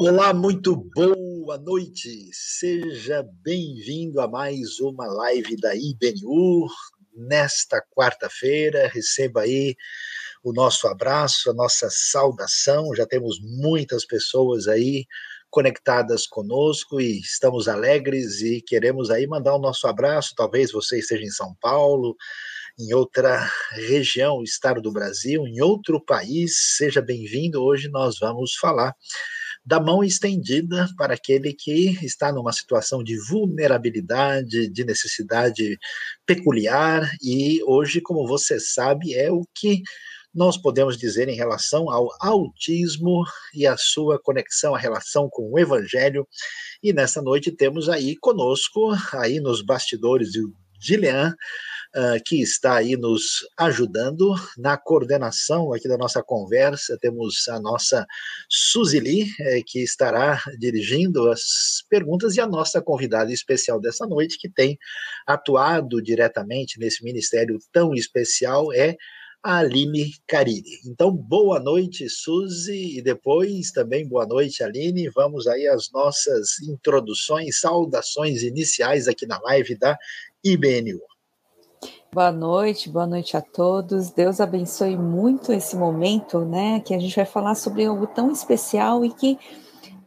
Olá, muito boa noite. Seja bem-vindo a mais uma live da IBNU. Nesta quarta-feira, receba aí o nosso abraço, a nossa saudação. Já temos muitas pessoas aí conectadas conosco e estamos alegres e queremos aí mandar o nosso abraço. Talvez você esteja em São Paulo, em outra região, estado do Brasil, em outro país. Seja bem-vindo. Hoje nós vamos falar da mão estendida para aquele que está numa situação de vulnerabilidade, de necessidade peculiar, e hoje, como você sabe, é o que nós podemos dizer em relação ao autismo e a sua conexão, a relação com o evangelho. E nessa noite temos aí conosco, aí nos bastidores, o Gilean, uh, que está aí nos ajudando na coordenação aqui da nossa conversa. Temos a nossa Suzili, eh, que estará dirigindo as perguntas, e a nossa convidada especial dessa noite, que tem atuado diretamente nesse ministério tão especial, é a Aline Cariri. Então, boa noite, Suzy, e depois também boa noite, Aline. Vamos aí às nossas introduções, saudações iniciais aqui na live da IBNU. Boa noite, boa noite a todos. Deus abençoe muito esse momento, né? Que a gente vai falar sobre algo tão especial e que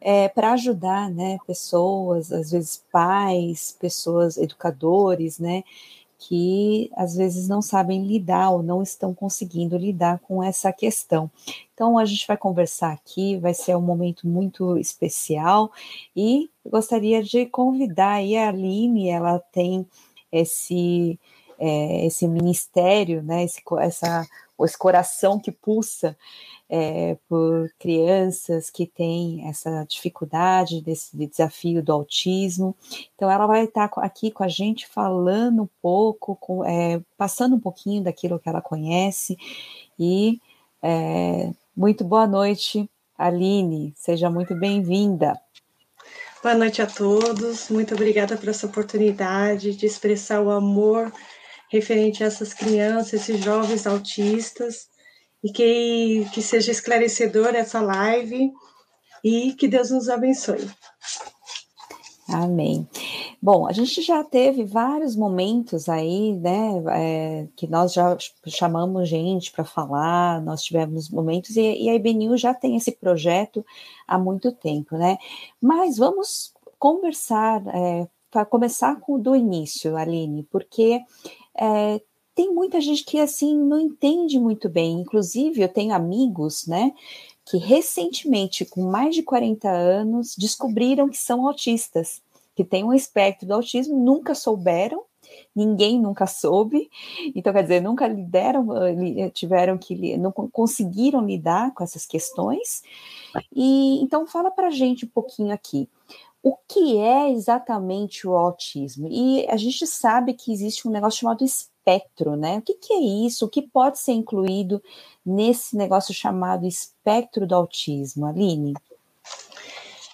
é para ajudar, né? Pessoas, às vezes pais, pessoas, educadores, né? Que às vezes não sabem lidar ou não estão conseguindo lidar com essa questão. Então a gente vai conversar aqui, vai ser um momento muito especial e gostaria de convidar a Aline, ela tem esse é, esse ministério, né, esse, essa, esse coração que pulsa é, por crianças que têm essa dificuldade, desse desafio do autismo. Então, ela vai estar aqui com a gente falando um pouco, com, é, passando um pouquinho daquilo que ela conhece. E é, muito boa noite, Aline, seja muito bem-vinda. Boa noite a todos, muito obrigada por essa oportunidade de expressar o amor referente a essas crianças, esses jovens autistas, e que, que seja esclarecedora essa live e que Deus nos abençoe. Amém. Bom, a gente já teve vários momentos aí, né, é, que nós já chamamos gente para falar, nós tivemos momentos, e, e a IBNU já tem esse projeto há muito tempo, né? Mas vamos conversar, é, para começar com do início, Aline, porque é, tem muita gente que assim não entende muito bem. Inclusive, eu tenho amigos, né, que recentemente, com mais de 40 anos, descobriram que são autistas, que têm um espectro do autismo, nunca souberam, ninguém nunca soube, então quer dizer, nunca lideram, tiveram que não conseguiram lidar com essas questões. E então fala para gente um pouquinho aqui o que é exatamente o autismo? E a gente sabe que existe um negócio chamado espectro, né? O que, que, é isso? O que pode ser incluído nesse negócio chamado espectro do autismo, Aline?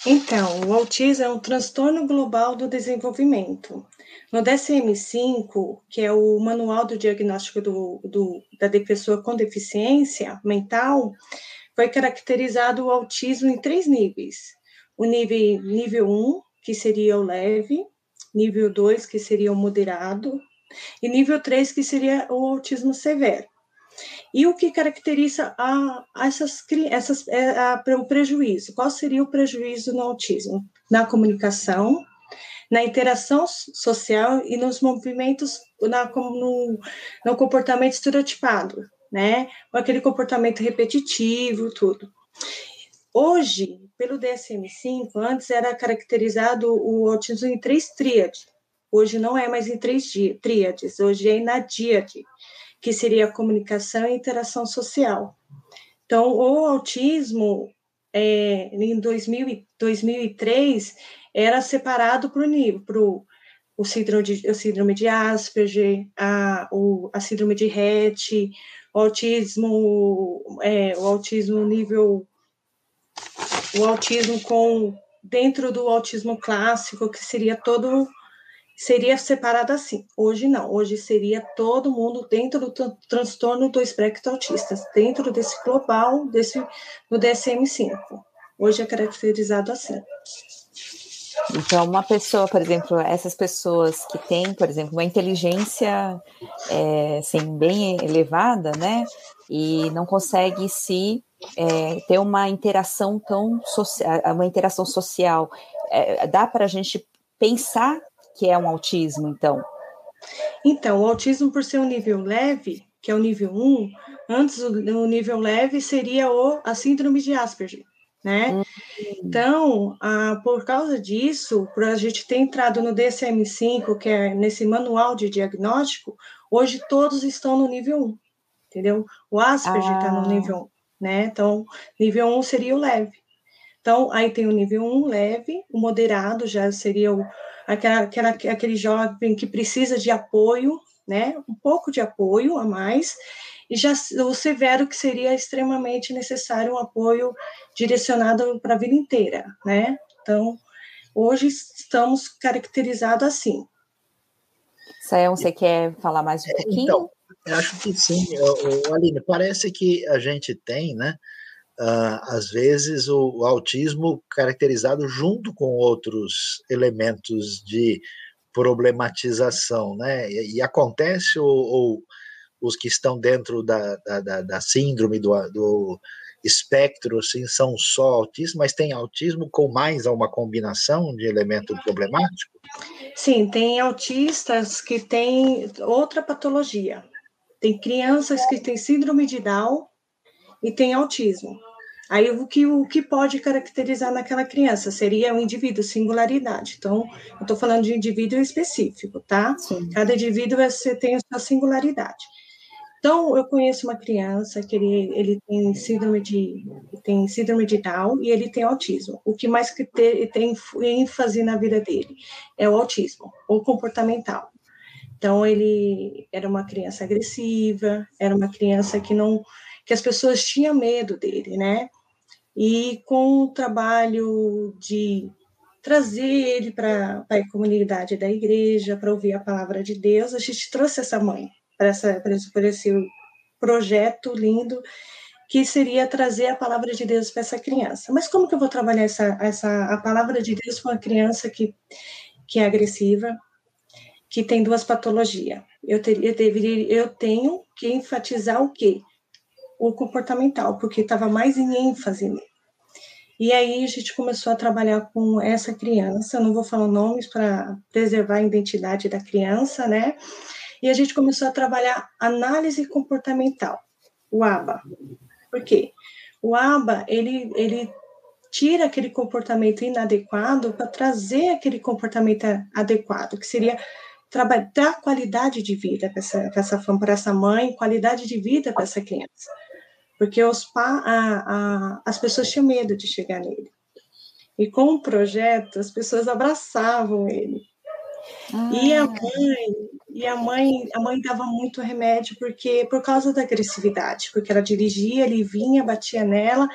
Então, o autismo é um transtorno global do desenvolvimento. No DSM-5, que é o Manual do Diagnóstico do, do, da Pessoa com Deficiência Mental, foi caracterizado o autismo em três níveis o nível, nível 1, que seria o leve, nível 2, que seria o moderado, e nível 3, que seria o autismo severo. E o que caracteriza a, a essas, essas, é, a, o prejuízo? Qual seria o prejuízo no autismo? Na comunicação, na interação social e nos movimentos, na, no, no comportamento estereotipado, né? Aquele comportamento repetitivo, tudo. Hoje, pelo DSM-5, antes era caracterizado o autismo em três tríades. Hoje não é mais em três tríades, hoje é na díade, que seria a comunicação e interação social. Então, o autismo, é, em 2000, 2003, era separado para o o síndrome de, o síndrome de Asperger, a, o, a síndrome de Rett, o autismo, é, o autismo nível o autismo com dentro do autismo clássico, que seria todo seria separado assim. Hoje não, hoje seria todo mundo dentro do transtorno do espectro autista, dentro desse global, desse do DSM-5. hoje é caracterizado assim. Então, uma pessoa, por exemplo, essas pessoas que têm, por exemplo, uma inteligência é, assim, bem elevada, né? E não consegue se é, ter uma interação tão social, uma interação social. É, dá para a gente pensar que é um autismo, então? Então, o autismo, por ser um nível leve, que é o nível 1, antes o, nível leve seria o, a síndrome de Asperger, né? Uhum. Então, a, por causa disso, por a gente ter entrado no DSM-5, que é nesse manual de diagnóstico, hoje todos estão no nível 1, entendeu? O Asperger está ah. no nível 1, né? Então, nível 1 seria o leve. Então, aí tem o nível 1 leve, o moderado já seria o, aquela, aquela, aquele jovem que precisa de apoio, né? Um pouco de apoio a mais, e já o severo que seria extremamente necessário um apoio direcionado para a vida inteira, né? Então, hoje estamos caracterizados assim. Sayão, você quer falar mais um pouquinho? Então, acho que sim, Aline, parece que a gente tem, né, uh, às vezes o, o, autismo caracterizado junto com outros elementos de problematização, né? E, e acontece ou, ou, os que estão dentro da, da, da síndrome do, do espectro, assim, são só autismo, mas tem autismo com mais uma combinação de elemento problemático? Sim, tem autistas que têm outra patologia. Tem crianças que têm síndrome de Down e têm autismo. Aí o que, o que pode caracterizar naquela criança seria um indivíduo, singularidade. Então, eu estou falando de indivíduo específico, tá? Sim. Cada indivíduo você tem a sua singularidade. Então, eu conheço uma criança que ele, ele tem síndrome de tem síndrome de Down e ele tem autismo. O que mais que te, tem ênfase na vida dele é o autismo, ou comportamental. Então, ele era uma criança agressiva, era uma criança que não que as pessoas tinham medo dele, né? E com o trabalho de trazer ele para a comunidade da igreja, para ouvir a palavra de Deus, a gente trouxe essa mãe para, essa, para esse projeto lindo que seria trazer a palavra de Deus para essa criança. Mas como que eu vou trabalhar essa, essa a palavra de Deus para uma criança que, que é agressiva, que tem duas patologias? Eu, teria, eu, deveria, eu tenho que enfatizar o quê? O comportamental, porque estava mais em ênfase nele. E aí a gente começou a trabalhar com essa criança, não vou falar nomes para preservar a identidade da criança, né? E a gente começou a trabalhar análise comportamental, o ABA. Por quê? O ABA, ele, ele tira aquele comportamento inadequado para trazer aquele comportamento adequado, que seria dar qualidade de vida para essa, para essa, para essa mãe, qualidade de vida para essa criança porque os pa, a, a, as pessoas tinham medo de chegar nele. E com o projeto, as pessoas abraçavam ele. Ah. E a mãe, e a mãe, a mãe dava muito remédio porque por causa da agressividade, porque ela dirigia, ele vinha, batia nela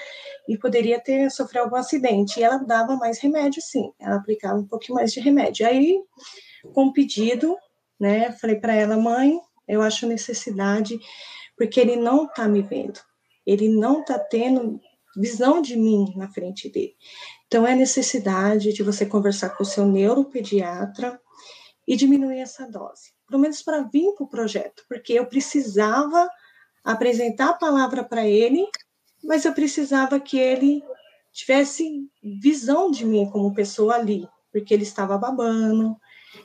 e poderia ter sofrer algum acidente. E ela dava mais remédio, sim. Ela aplicava um pouquinho mais de remédio. Aí, com o pedido, né, falei para ela, mãe, eu acho necessidade porque ele não está me vendo. Ele não está tendo visão de mim na frente dele. Então, é necessidade de você conversar com o seu neuropediatra e diminuir essa dose, pelo menos para vir para o projeto, porque eu precisava apresentar a palavra para ele, mas eu precisava que ele tivesse visão de mim como pessoa ali, porque ele estava babando,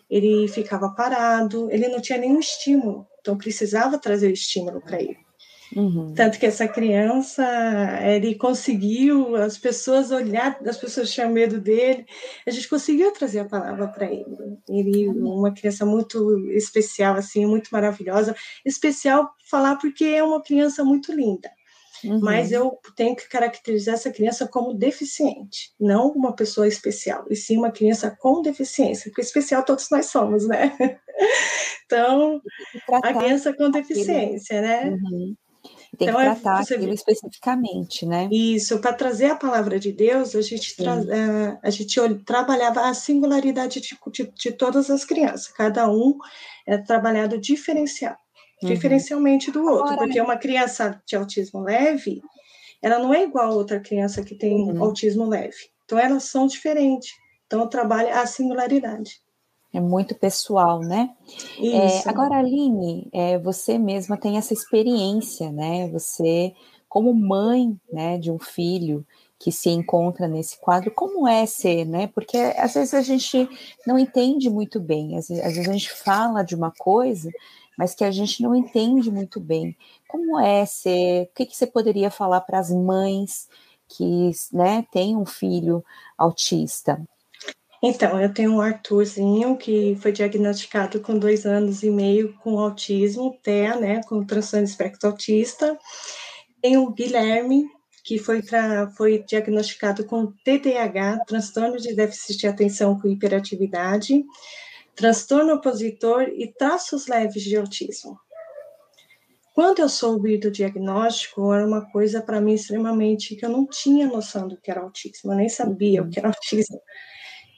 ele ficava parado, ele não tinha nenhum estímulo, então precisava trazer o estímulo para ele. Uhum. Tanto que essa criança, ele conseguiu, as pessoas olhar, as pessoas tinham medo dele, a gente conseguiu trazer a palavra para ele. Ele, uma criança muito especial, assim, muito maravilhosa. Especial falar porque é uma criança muito linda. Uhum. Mas eu tenho que caracterizar essa criança como deficiente, não uma pessoa especial, e sim uma criança com deficiência, porque especial todos nós somos, né? Então, a criança com deficiência, né? Uhum. Tem então, que é tratar é, aquilo especificamente, né? Isso, para trazer a palavra de Deus, a gente, tra uh, a gente trabalhava a singularidade de, de, de, todas as crianças, cada um é trabalhado diferencial, uhum. diferencialmente do outro, Agora, porque uma criança de autismo leve, ela não é igual a outra criança que tem uhum. autismo leve. Então, elas são diferentes. Então, eu trabalho a singularidade. É muito pessoal, né? É, agora, Aline, é, você mesma tem essa experiência, né? Você, como mãe né, de um filho que se encontra nesse quadro, como é ser, né? Porque às vezes a gente não entende muito bem, às vezes, às vezes a gente fala de uma coisa, mas que a gente não entende muito bem. Como é ser? O que, que você poderia falar para as mães que né, têm um filho autista? Então, eu tenho um Arthurzinho que foi diagnosticado com dois anos e meio com autismo, TEA, né, com transtorno espectro autista. Tem o Guilherme, que foi, foi diagnosticado com TDAH, transtorno de déficit de atenção com hiperatividade, transtorno opositor e traços leves de autismo. Quando eu soube do diagnóstico, era uma coisa para mim extremamente que eu não tinha noção do que era autismo, eu nem sabia o que era autismo.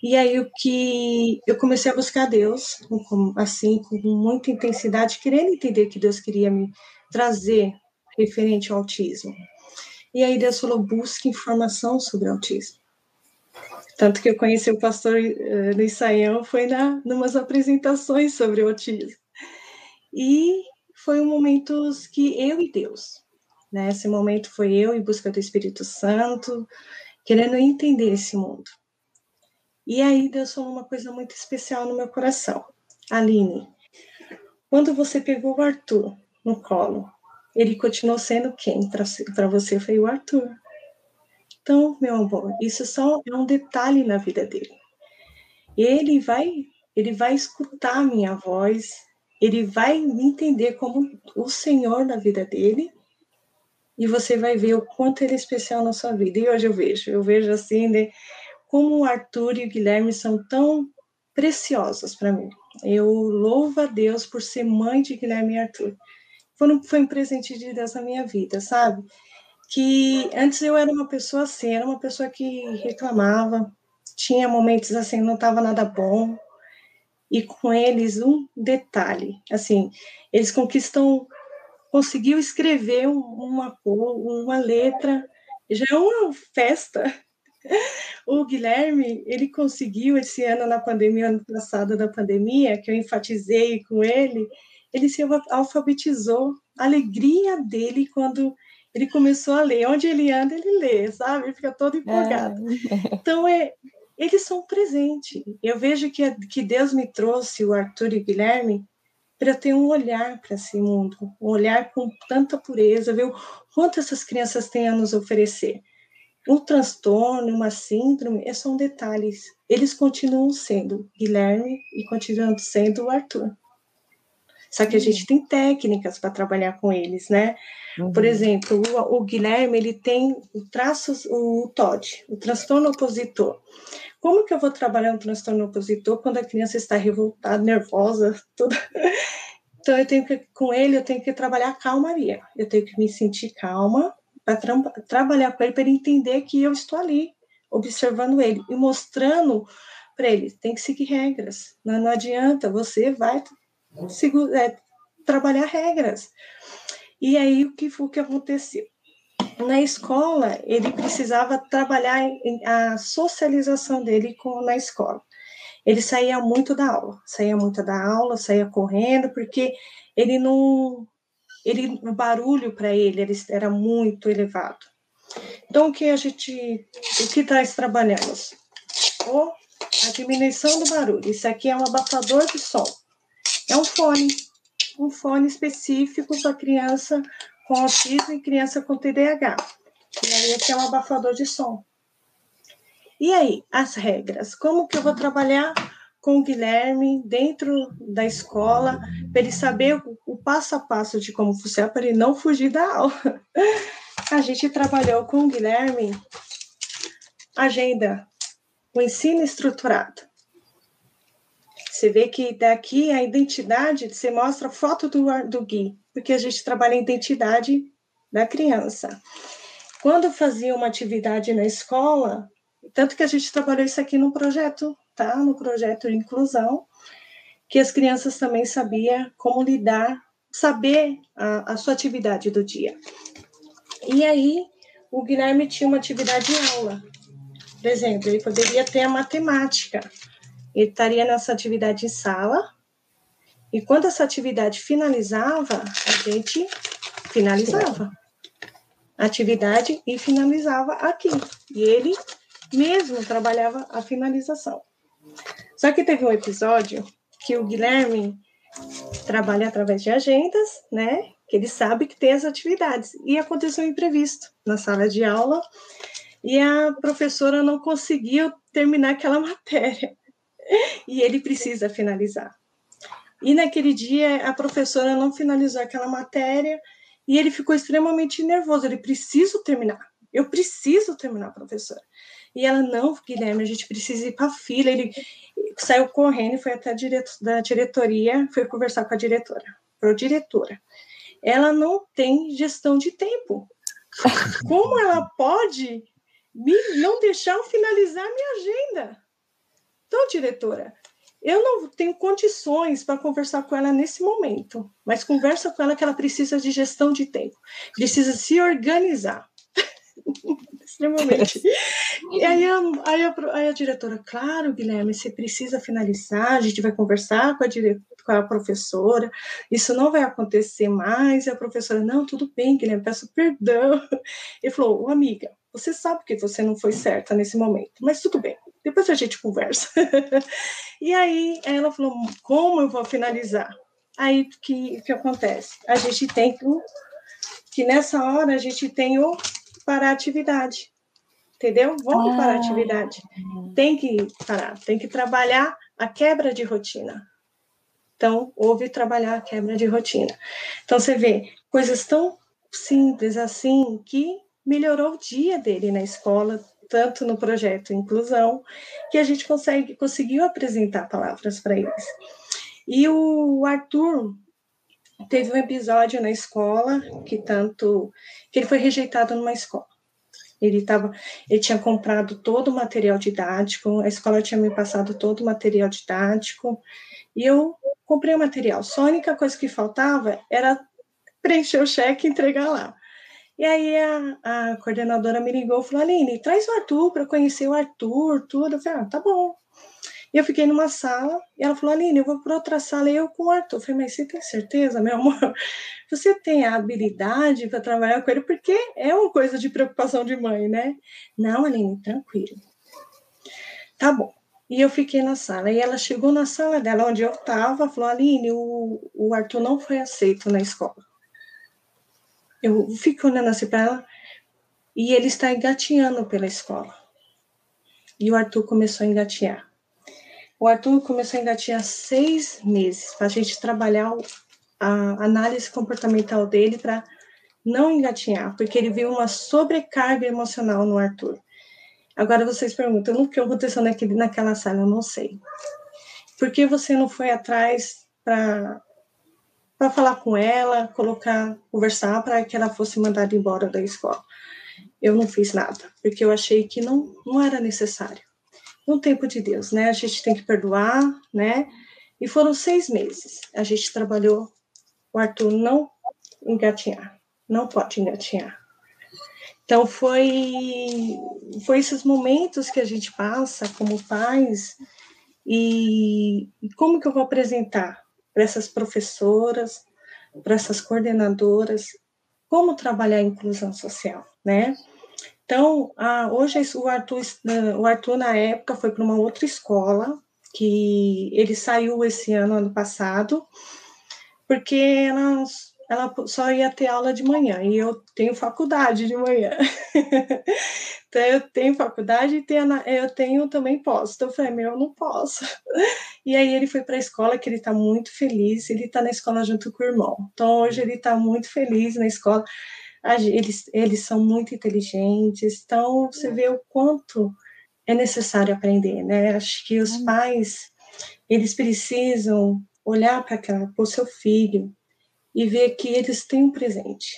E aí o que eu comecei a buscar Deus, assim, com muita intensidade, querendo entender que Deus queria me trazer referente ao autismo. E aí Deus falou: busque informação sobre autismo. Tanto que eu conheci o pastor uh, Luiz Saião foi na numas apresentações sobre o autismo. E foi um momento que eu e Deus, né? Esse momento foi eu em busca do Espírito Santo, querendo entender esse mundo. E aí Deus falou uma coisa muito especial no meu coração. Aline, quando você pegou o Arthur no colo, ele continuou sendo quem para você foi o Arthur. Então, meu amor, isso só é um detalhe na vida dele. Ele vai, ele vai escutar a minha voz, ele vai me entender como o Senhor na vida dele, e você vai ver o quanto ele é especial na sua vida. E hoje eu vejo, eu vejo assim, né, como o Arthur e o Guilherme são tão preciosos para mim. Eu louvo a Deus por ser mãe de Guilherme e Arthur. Foi, foi um presente de Deus na minha vida, sabe? Que antes eu era uma pessoa assim, era uma pessoa que reclamava, tinha momentos assim, não estava nada bom. E com eles, um detalhe, assim, eles conquistam, conseguiu escrever uma cor, uma letra, já é uma festa o Guilherme, ele conseguiu esse ano na pandemia, ano passado da pandemia, que eu enfatizei com ele, ele se alfabetizou. A alegria dele quando ele começou a ler. Onde ele anda, ele lê, sabe? Ele fica todo empolgado. É. Então, é, eles são presentes. Eu vejo que, que Deus me trouxe, o Arthur e o Guilherme, para ter um olhar para esse mundo, um olhar com tanta pureza, ver o quanto essas crianças têm a nos oferecer. Um transtorno, uma síndrome, é são detalhes. Eles continuam sendo Guilherme e continuam sendo o Arthur. Só que a gente tem técnicas para trabalhar com eles, né? Uhum. Por exemplo, o, o, Guilherme ele tem o traços, o TOD, o transtorno opositor. Como que eu vou trabalhar um transtorno opositor quando a criança está revoltada, nervosa, toda? Então eu tenho que, com ele eu tenho que trabalhar a calmaria. Eu tenho que me sentir calma, para tra trabalhar com ele, para ele entender que eu estou ali, observando ele e mostrando para ele, tem que seguir regras. Não, não adianta, você vai é, trabalhar regras. E aí o que, o que aconteceu? Na escola, ele precisava trabalhar a socialização dele com, na escola. Ele saía muito da aula, saía muito da aula, saía correndo, porque ele não, ele, o barulho para ele, era muito elevado. Então, o que a gente, o que nós trabalhamos? O, a diminuição do barulho. Isso aqui é um abafador de som. É um fone, um fone específico para criança com autismo e criança com TDAH. E aí, esse é um abafador de som. E aí, as regras? Como que eu vou trabalhar com o Guilherme dentro da escola, para ele saber o, o, passo a passo de como funciona, para ele não fugir da aula. A gente trabalhou com o Guilherme agenda, o ensino estruturado. Você vê que daqui a identidade, você mostra a foto do, do Gui, porque a gente trabalha a identidade da criança. Quando fazia uma atividade na escola, tanto que a gente trabalhou isso aqui no projeto tá? No projeto de inclusão, que as crianças também sabiam como lidar, saber a, a sua atividade do dia. E aí, o Guilherme tinha uma atividade aula. Por exemplo, ele poderia ter a matemática. Ele estaria nessa atividade em sala, e quando essa atividade finalizava, a gente finalizava a atividade e finalizava aqui. E ele mesmo trabalhava a finalização. Só que teve um episódio que o Guilherme trabalha através de agendas, né? Que ele sabe que tem as atividades. E aconteceu um imprevisto na sala de aula e a professora não conseguiu terminar aquela matéria. E ele precisa finalizar. E naquele dia a professora não finalizou aquela matéria e ele ficou extremamente nervoso. Ele preciso terminar. Eu preciso terminar, professora. E ela, não, Guilherme, a gente precisa ir para a fila. Ele saiu correndo e foi até a direto, da diretoria, foi conversar com a diretora, pro diretora. Ela não tem gestão de tempo. Como ela pode me, não deixar eu finalizar a minha agenda? Então, diretora, eu não tenho condições para conversar com ela nesse momento, mas conversa com ela que ela precisa de gestão de tempo, precisa se organizar. Extremamente. E aí a, aí, a, aí a, diretora, claro, Guilherme, você precisa finalizar, a gente vai conversar com a, dire, com a professora, isso não vai acontecer mais. E a professora, não, tudo bem, Guilherme, peço perdão. Ele falou, amiga, você sabe que você não foi certa nesse momento, mas tudo bem, depois a gente conversa. e aí ela falou, como eu vou finalizar? Aí o que, que acontece? A gente tem que, que nessa hora a gente tem o parar a atividade. Entendeu? Vamos ah. parar a atividade. Tem que parar, tem que trabalhar a quebra de rotina. Então, houve trabalhar a quebra de rotina. Então, você vê coisas tão simples assim que melhorou o dia dele na escola, tanto no projeto Inclusão, que a gente consegue, conseguiu apresentar palavras para eles. E o Arthur teve um episódio na escola que tanto que ele foi rejeitado numa escola. Ele tava, ele tinha comprado todo o material didático, a escola tinha me passado todo o material didático, e eu comprei o material. Só a única coisa que faltava era preencher o cheque e entregar lá. E aí a, a coordenadora me ligou e falou: Aline, traz o Arthur para conhecer o Arthur, tudo. Eu falei: ah, tá bom. E eu fiquei numa sala e ela falou: Aline, eu vou para outra sala eu com o Arthur. Eu falei: mas você tem certeza, meu amor? Você tem a habilidade para trabalhar com ele? Porque é uma coisa de preocupação de mãe, né? Não, Aline, tranquilo. Tá bom. E eu fiquei na sala. E ela chegou na sala dela, onde eu estava, falou: Aline, o, o Arthur não foi aceito na escola. Eu fico olhando assim para ela e ele está engatinhando pela escola. E o Arthur começou a engatinhar. O Arthur começou a engatinhar seis meses para a gente trabalhar a análise comportamental dele para não engatinhar, porque ele viu uma sobrecarga emocional no Arthur. Agora vocês perguntam, o que aconteceu naquele, naquela sala? Eu não sei. Por que você não foi atrás para para falar com ela, colocar, conversar para que ela fosse mandada embora da escola. Eu não fiz nada, porque eu achei que não, não era necessário. No tempo de Deus, né? A gente tem que perdoar, né? E foram seis meses. A gente trabalhou. O Arthur não engatinhar, não pode engatinhar. Então foi foi esses momentos que a gente passa como pais e, e como que eu vou apresentar para essas professoras, para essas coordenadoras, como trabalhar a inclusão social, né? Então, a, hoje o Arthur, o Arthur, na época, foi para uma outra escola, que ele saiu esse ano, ano passado, porque elas ela só ia ter aula de manhã e eu tenho faculdade de manhã. então eu tenho faculdade e tenho, eu tenho também posso. Então eu falei, meu, eu não posso. E aí ele foi para a escola que ele está muito feliz, ele está na escola junto com o irmão. Então hoje ele está muito feliz na escola. Eles, eles são muito inteligentes, então você vê o quanto é necessário aprender, né? Acho que os pais eles precisam olhar para o seu filho e ver que eles têm um presente.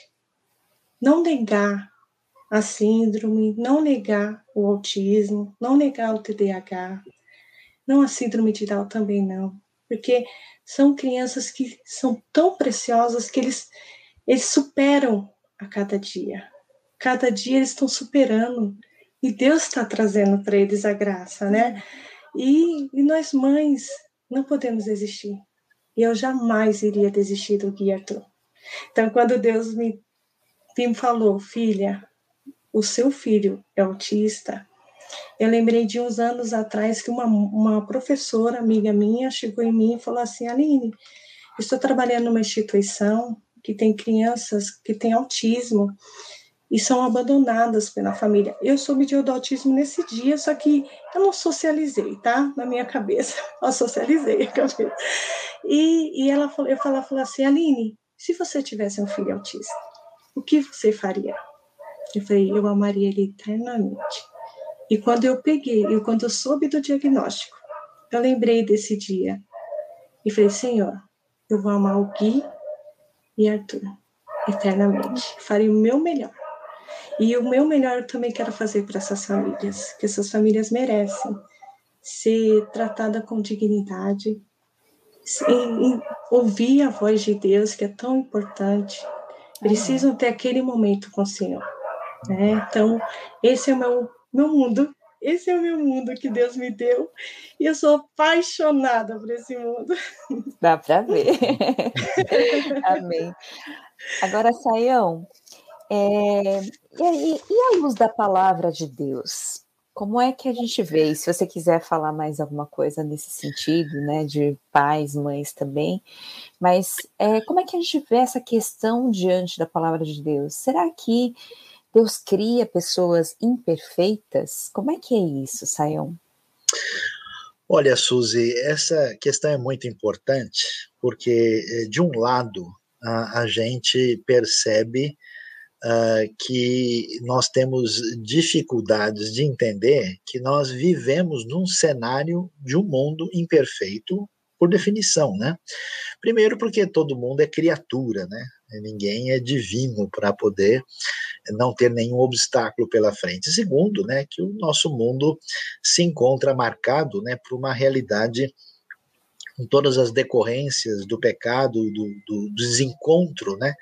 Não negar a síndrome, não negar o autismo, não negar o TDAH, não a síndrome de Down também não, porque são crianças que são tão preciosas que eles, eles superam a cada dia. cada dia eles estão superando e Deus está trazendo para eles a graça, né? E, e, nós mães não podemos desistir. E eu jamais iria desistir do Gui Arthur. Então, quando Deus me, me falou, filha, o seu filho é autista, eu lembrei de uns anos atrás que uma, uma professora, amiga minha, chegou em mim e falou assim: Aline, estou trabalhando numa instituição que tem crianças que têm autismo e são abandonadas pela família. Eu soube de autismo nesse dia, só que eu não socializei, tá? Na minha cabeça, eu socializei a cabeça. E, e ela falou, eu falava, assim, Aline, se você tivesse um filho autista, o que você faria? Eu falei, eu amaria ele eternamente. E quando eu peguei, e quando eu soube do diagnóstico, eu lembrei desse dia e falei, Senhor, eu vou amar o Gui e Arthur eternamente. Farei o meu melhor e o meu melhor eu também quero fazer para essas famílias, que essas famílias merecem ser tratada com dignidade, ouvir a voz de Deus, que é tão importante. Precisam ter aquele momento com o Senhor. Né? Então, esse é o meu, meu mundo. Esse é o meu mundo que Deus me deu. E eu sou apaixonada por esse mundo. Dá para ver. Amém. Agora, Saião, é, e, e, a luz da palavra de Deus? Como é que a gente vê? se você quiser falar mais alguma coisa nesse sentido, né, de pais, mães também, mas é, como é que a gente vê essa questão diante da palavra de Deus? Será que Deus cria pessoas imperfeitas? Como é que é isso, Sayão? Olha, Suzy, essa questão é muito importante, porque, eh, de um lado, a, a gente percebe uh, que nós temos dificuldades de entender que nós vivemos num cenário de um mundo imperfeito por definição, né? Primeiro porque todo mundo é criatura, né? Ninguém é divino para poder não ter nenhum obstáculo pela frente. Segundo, né, que o nosso mundo se encontra marcado, né, por uma realidade com todas as decorrências do pecado, do, do, desencontro, né,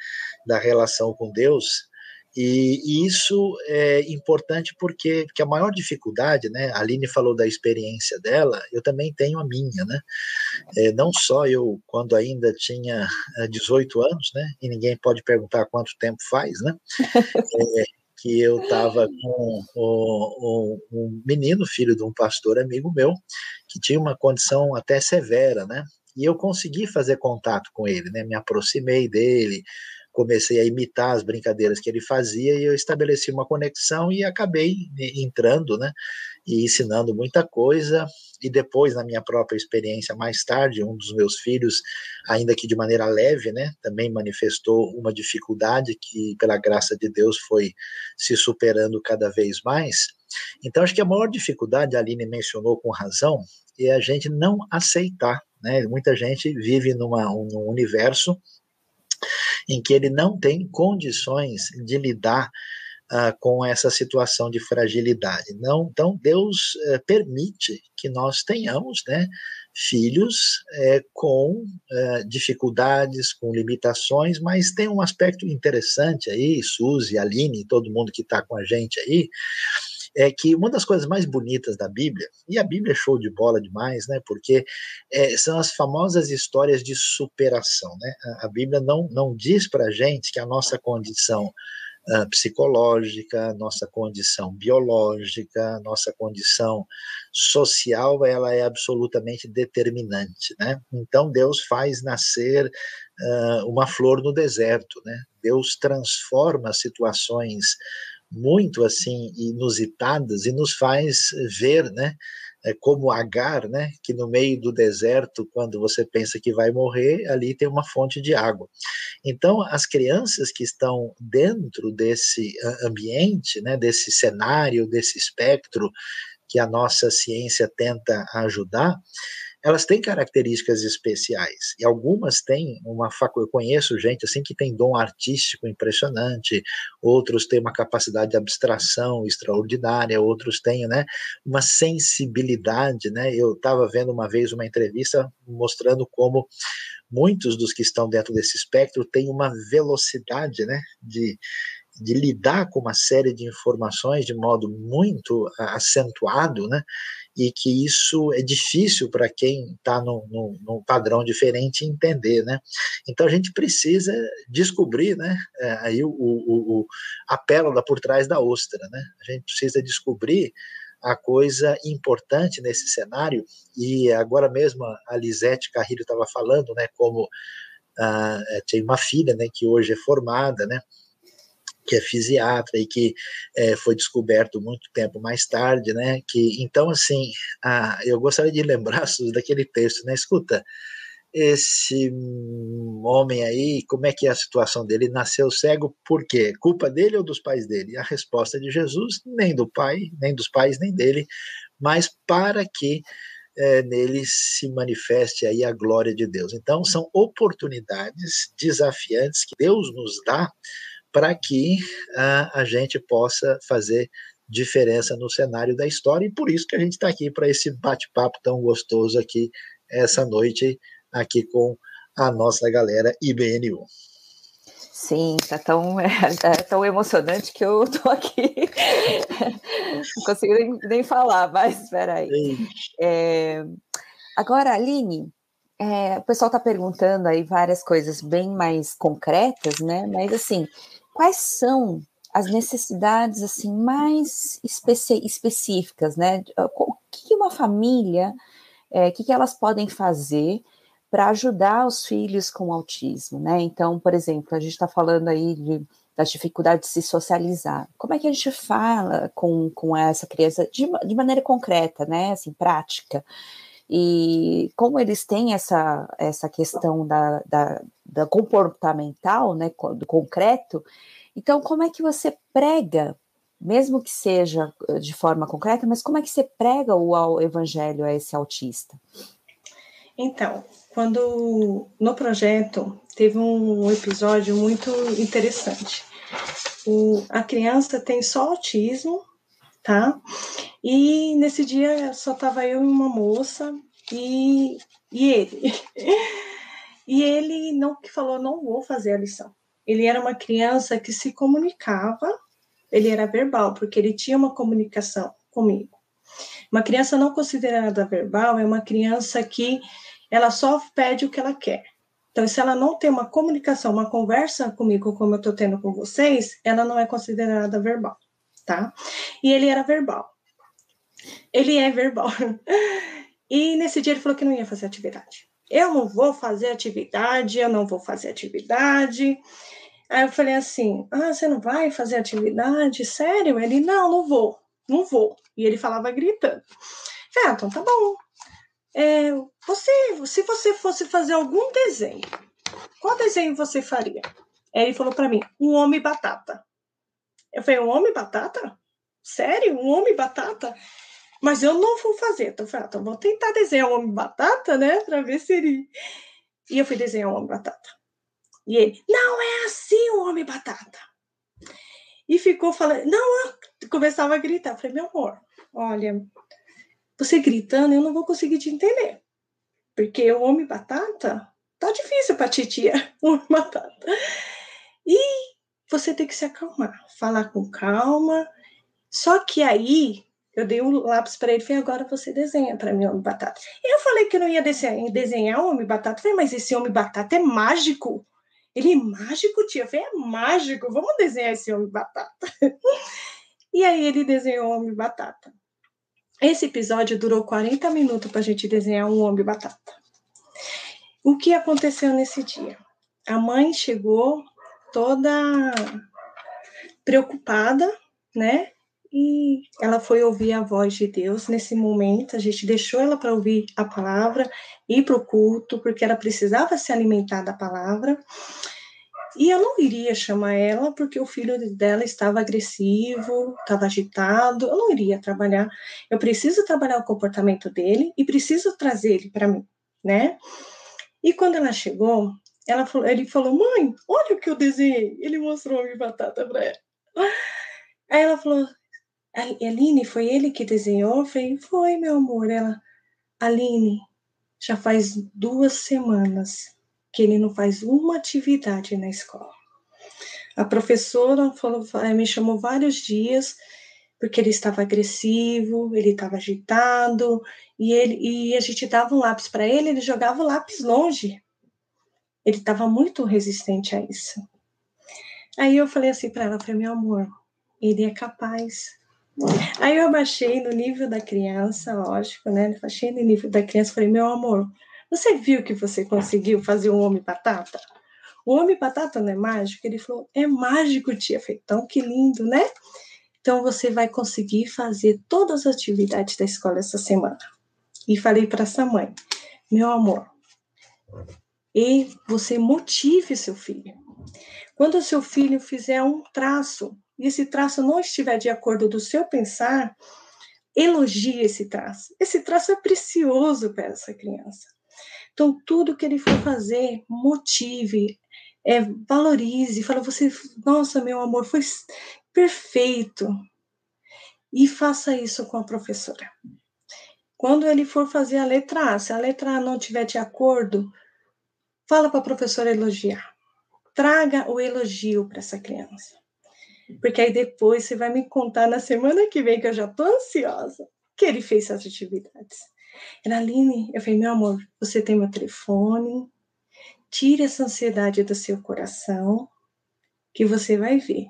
da relação com Deus, e, e, isso é importante porque, porque a maior dificuldade, né? A Aline falou da experiência dela, eu também tenho a minha, né? É, não só eu, quando ainda tinha 18 eh, anos, né? E ninguém pode perguntar quanto tempo faz, né? É, que eu estava com um, um menino, filho de um pastor amigo meu, que tinha uma condição até severa, né? E eu consegui fazer contato com ele, né? Me aproximei dele, comecei a imitar as brincadeiras que ele fazia e eu estabeleci uma conexão e acabei entrando, né, e ensinando muita coisa. E depois, na minha própria experiência mais tarde, um dos meus filhos, ainda que de maneira leve, né, também manifestou uma dificuldade que, pela graça de Deus, foi se superando cada vez mais. Então, acho que a maior dificuldade, a Aline mencionou com razão, é a gente não aceitar. Né? Muita gente vive numa, num universo em que ele não tem condições de lidar uh, com essa situação de fragilidade. Não, então Deus uh, permite que nós tenhamos, né, filhos uh, com eh, dificuldades, com limitações, mas tem um aspecto interessante aí, Suzy, Aline, todo mundo que está com a gente aí, é que uma das coisas mais bonitas da Bíblia, e a Bíblia é show de bola demais, né? Porque é, são as famosas histórias de superação, né? A, Bíblia não, não diz para gente que a nossa condição Uh, psicológica, nossa condição biológica, nossa condição social, ela é absolutamente determinante, né? Então Deus faz nascer uh, uma flor no deserto, né? Deus transforma situações muito assim inusitadas e nos faz ver, né, é como Agar, né, que no meio do deserto, quando você pensa que vai morrer, ali tem uma fonte de água. Então, as crianças que estão dentro desse ambiente, né, desse cenário, desse espectro que a nossa ciência tenta ajudar, elas têm características especiais e algumas têm uma faculdade. Eu conheço gente assim que tem dom artístico impressionante, outros têm uma capacidade de abstração extraordinária, outros têm, né, uma sensibilidade, né? Eu estava vendo uma vez uma entrevista mostrando como muitos dos que estão dentro desse espectro têm uma velocidade, né, de de lidar com uma série de informações de modo muito acentuado, né? E que isso é difícil para quem está num, num, num, padrão diferente entender, né? Então a gente precisa descobrir, né? É, aí o, o, o, a pérola por trás da ostra, né? A gente precisa descobrir a coisa importante nesse cenário, e agora mesmo a Lisete Carrilho estava falando, né, como ah, tem uma filha, né, que hoje é formada, né, que é fisiatra e que é, foi descoberto muito tempo mais tarde, né, que, então, assim, ah, eu gostaria de lembrar daquele texto, né, escuta, esse homem aí, como é que é a situação dele? Ele nasceu cego por quê? Culpa dele ou dos pais dele? A resposta de Jesus, nem do pai, nem dos pais, nem dele, mas para que é, nele se manifeste aí a glória de Deus. Então, são oportunidades desafiantes que Deus nos dá para que a, a gente possa fazer diferença no cenário da história, e por isso que a gente está aqui para esse bate-papo tão gostoso aqui essa noite aqui com a nossa galera IBNU. Sim, tá tão, é, é tão emocionante que eu tô aqui, não consigo nem, nem falar, mas espera aí. É, agora, Aline, é, o pessoal está perguntando aí várias coisas bem mais concretas, né? Mas assim, quais são as necessidades assim mais específicas, né? O que uma família, é, o que, que elas podem fazer para ajudar os filhos com autismo, né? Então, por exemplo, a gente está falando aí de, das dificuldades de se socializar. Como é que a gente fala com, com essa criança de, de maneira concreta, né? Assim, prática. E como eles têm essa, essa questão da, da, da comportamental, né, do concreto, então como é que você prega, mesmo que seja de forma concreta, mas como é que você prega o, o evangelho a esse autista? Então, quando no projeto teve um episódio muito interessante. O, a criança tem só autismo, tá? E nesse dia só tava eu e uma moça e, e ele. E ele não que falou não vou fazer a lição. Ele era uma criança que se comunicava, ele era verbal porque ele tinha uma comunicação comigo. Uma criança não considerada verbal é uma criança que ela só pede o que ela quer. Então, se ela não tem uma comunicação, uma conversa comigo, como eu estou tendo com vocês, ela não é considerada verbal, tá? E ele era verbal. Ele é verbal. E nesse dia ele falou que não ia fazer atividade. Eu não vou fazer atividade, eu não vou fazer atividade. Aí eu falei assim: Ah, você não vai fazer atividade? Sério? Ele: Não, não vou, não vou. E ele falava gritando. falei, ah, então tá bom, é, você, se você fosse fazer algum desenho, qual desenho você faria? Aí ele falou para mim, um homem batata. Eu falei, um homem batata? Sério? Um homem batata? Mas eu não vou fazer. Então, eu falei, ah, então vou tentar desenhar um homem batata, né? Para ver se ele. E eu fui desenhar um homem batata. E ele, não é assim o homem batata. E ficou falando, não, começava a gritar. Eu falei, meu amor, olha, você gritando, eu não vou conseguir te entender. Porque o homem batata tá difícil para titia, o homem batata. E você tem que se acalmar, falar com calma. Só que aí eu dei um lápis para ele e falei, agora você desenha para mim homem batata. Eu falei que eu não ia desenhar, desenhar o homem batata. Eu falei, mas esse homem batata é mágico. Ele é mágico, tia. Eu falei, é mágico, vamos desenhar esse homem batata. e aí ele desenhou o homem batata. Esse episódio durou 40 minutos para a gente desenhar um homem batata. O que aconteceu nesse dia? A mãe chegou toda preocupada, né? E ela foi ouvir a voz de Deus nesse momento. A gente deixou ela para ouvir a palavra, ir para o culto, porque ela precisava se alimentar da palavra. E eu não iria chamar ela porque o filho dela estava agressivo, estava agitado. Eu não iria trabalhar. Eu preciso trabalhar o comportamento dele e preciso trazer ele para mim, né? E quando ela chegou, ela falou, ele falou: "Mãe, olha o que eu desenhei". Ele mostrou a batata para ela. Aí ela falou: "Aline, foi ele que desenhou?" Eu falei: "Foi, meu amor". Ela: "Aline, já faz duas semanas que ele não faz uma atividade na escola. A professora falou, eh, me chamou vários dias porque ele estava agressivo, ele estava agitado, e, ele, e a gente dava um lápis para ele, ele jogava o lápis longe. Ele estava muito resistente a isso. Aí eu falei assim para ela, falei, meu amor, ele é capaz. Aí eu abaixei no nível da criança, lógico, né? Abaixei no nível da criança, falei, meu amor, você viu que você conseguiu fazer um homem batata? O homem batata não é mágico? Ele falou, é mágico, tia. Falei, tão que lindo, né? Então você vai conseguir fazer todas as atividades da escola essa semana. E falei para essa mãe, meu amor, e você motive seu filho. Quando o seu filho fizer um traço e esse traço não estiver de acordo do seu pensar, elogie esse traço. Esse traço é precioso para essa criança. Então, tudo que ele for fazer, motive, é, valorize, fala você, nossa, meu amor, foi perfeito. E faça isso com a professora. Quando ele for fazer a letra A, se a letra A não tiver de acordo, fala para a professora elogiar. Traga o elogio para essa criança. Porque aí depois você vai me contar na semana que vem, que eu já estou ansiosa, que ele fez essas atividades. Era Aline, eu falei, meu amor, você tem meu telefone, tire essa ansiedade do seu coração, que você vai ver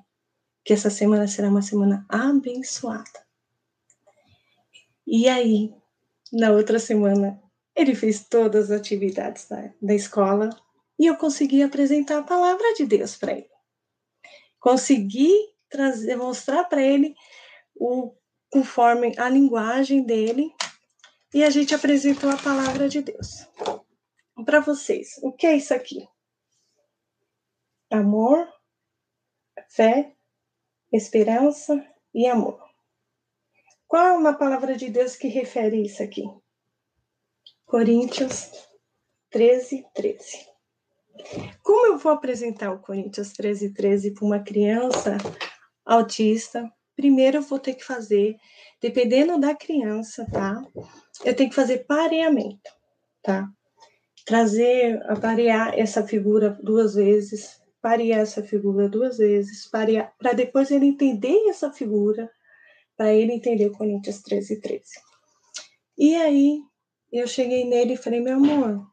que essa semana será uma semana abençoada. E aí, na outra semana, ele fez todas as atividades da, da escola e eu consegui apresentar a palavra de Deus para ele. Consegui trazer, mostrar para ele o conforme a linguagem dele e a gente apresentou a palavra de Deus. Para vocês, o que é isso aqui? Amor, fé, esperança e amor. Qual é uma palavra de Deus que refere isso aqui? Coríntios 13, 13. Como eu vou apresentar o Coríntios 13, 13 para uma criança autista? Primeiro eu vou ter que fazer, dependendo da criança, tá? Eu tenho que fazer pareamento, tá? Trazer, parear essa figura duas vezes, parear essa figura duas vezes, para depois ele entender essa figura, para ele entender Coríntios 13, 13. E aí eu cheguei nele e falei, meu amor,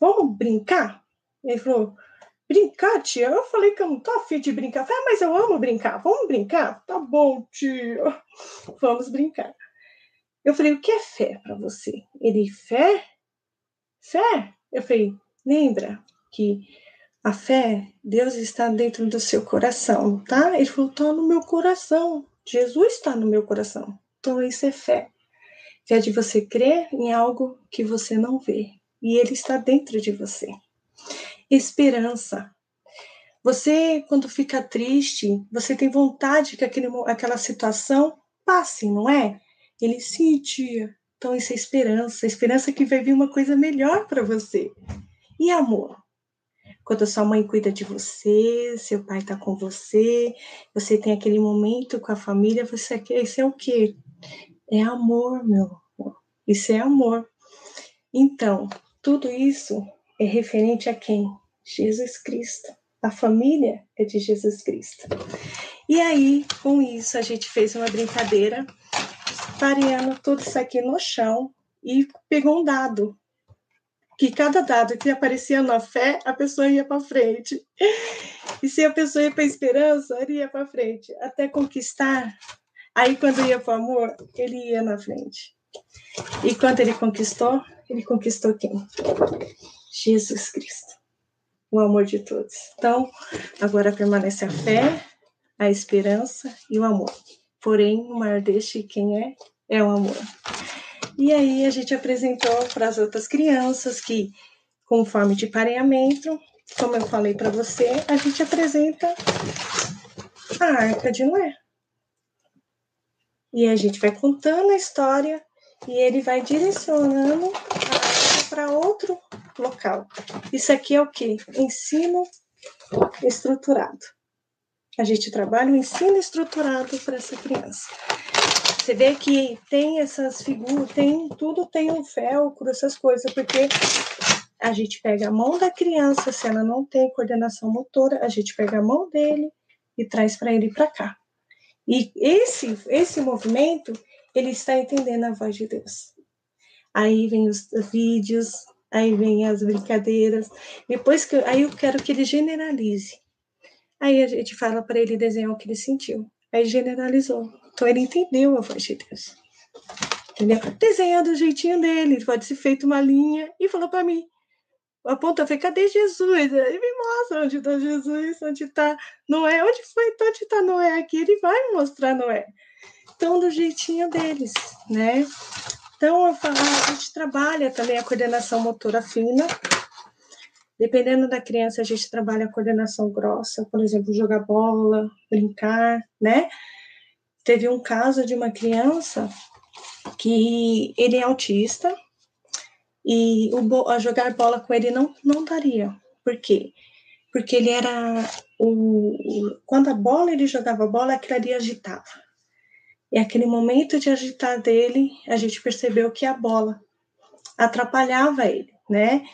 vamos brincar? Ele falou, brincar, tia? Eu falei que eu não tô afim de brincar. Eu falei, ah, mas eu amo brincar, vamos brincar? Tá bom, tia, vamos brincar. Eu falei, o que é fé para você? Ele, fé? Fé? Eu falei, lembra que a fé, Deus está dentro do seu coração, tá? Ele falou, está no meu coração. Jesus está no meu coração. Então, isso é fé. Fé de você crer em algo que você não vê. E ele está dentro de você. Esperança. Você, quando fica triste, você tem vontade que aquele, aquela situação passe, não é? Ele, sim, tia. Então, isso é esperança. Esperança que vai vir uma coisa melhor para você. E amor? quando sua mãe cuida de você, seu pai está com você, você tem aquele momento com a família, você isso é o quê? É amor, meu amor. Isso é amor. Então, tudo isso é referente a quem? Jesus Cristo. A família é de Jesus Cristo. E aí, com isso, a gente fez uma brincadeira, pareando tudo isso aqui no chão e pegou um dado que cada dado que aparecia na fé, a pessoa ia para frente. E se a pessoa ia para a esperança, ele ia para frente, até conquistar. Aí, quando ia para o amor, ele ia na frente. E quando ele conquistou, ele conquistou quem? Jesus Cristo, o amor de todos. Então, agora permanece a fé, a esperança e o amor. Porém, o maior deste, quem é? É o amor. E aí a gente apresentou para as outras crianças que, conforme de pareamento, como eu falei para você, a gente apresenta a Arca de Noé. E a gente vai contando a história e ele vai direcionando para outro local. Isso aqui é o que? Ensino estruturado. A gente trabalha o ensino estruturado para essa criança. Você vê que tem essas figuras, tem tudo tem um felcro, essas coisas, porque a gente pega a mão da criança, se ela não tem coordenação motora, a gente pega a mão dele e traz para ele para cá. E esse, esse movimento, ele está entendendo a voz de Deus. Aí vem os vídeos, aí vem as brincadeiras. Depois que aí eu quero que ele generalize. Aí a gente fala para ele desenhar o que ele sentiu. Aí generalizou. Então ele entendeu a voz de Deus. Entendeu? Desenhando do jeitinho dele, pode ser feito uma linha e falou para mim: aponta, falei, cadê Jesus? Ele me mostra onde está Jesus, onde está Noé, onde foi, onde está Noé aqui? Ele vai me mostrar Noé. Então, do jeitinho deles, né? Então, eu falo, a gente trabalha também a coordenação motora fina. Dependendo da criança, a gente trabalha a coordenação grossa, por exemplo, jogar bola, brincar, né? Teve um caso de uma criança que ele é autista, e o, a jogar bola com ele não, não daria. Por quê? Porque ele era. O, quando a bola ele jogava a bola, aquilo ali agitava. E aquele momento de agitar dele, a gente percebeu que a bola atrapalhava ele, né?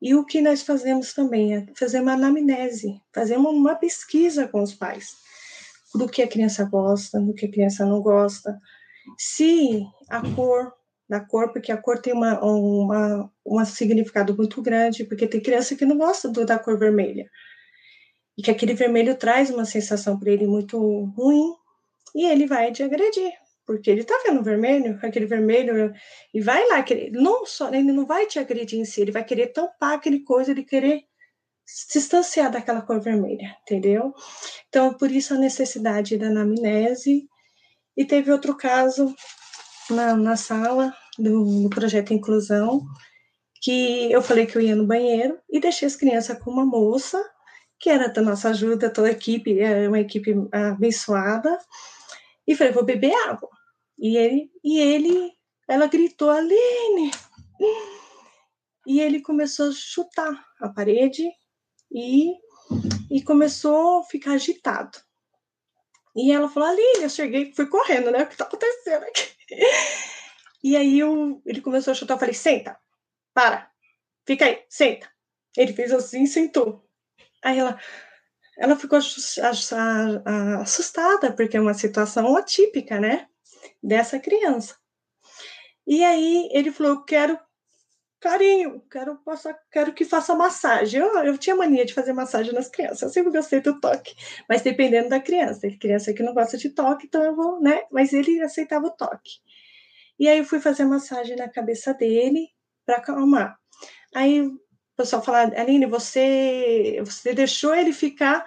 E o que nós fazemos também é fazer uma anamnese, fazer uma, uma pesquisa com os pais do que a criança gosta, do que a criança não gosta. Se a cor da cor, porque a cor tem uma, uma, um significado muito grande, porque tem criança que não gosta do, da cor vermelha. E que aquele vermelho traz uma sensação para ele muito ruim, e ele vai te agredir, porque ele tá vendo vermelho, aquele vermelho, e vai lá, querer, não só, ele não vai te agredir em si, ele vai querer tampar aquele coisa, ele querer se distanciar daquela cor vermelha, entendeu? Então, por isso a necessidade da anamnese. E teve outro caso na, na sala do, do projeto Inclusão, que eu falei que eu ia no banheiro e deixei as crianças com uma moça, que era da nossa ajuda, toda a equipe, é uma equipe abençoada, e falei, vou beber água. E ele, e ele, ela gritou, Aline! E ele começou a chutar a parede e, e começou a ficar agitado. E ela falou, Aline, eu cheguei, fui correndo, né? O que tá acontecendo aqui? E aí eu, ele começou a chutar, eu falei, senta, para, fica aí, senta. Ele fez assim, sentou. Aí ela, ela ficou assustada, porque é uma situação atípica, né? Dessa criança. E aí ele falou, eu quero carinho, quero, possa, quero que faça massagem. Eu, eu tinha mania de fazer massagem nas crianças, eu sempre gostei do toque, mas dependendo da criança. Tem criança que não gosta de toque, então eu vou, né? Mas ele aceitava o toque. E aí eu fui fazer massagem na cabeça dele para acalmar. Aí o pessoal fala, Aline, você, você deixou ele ficar.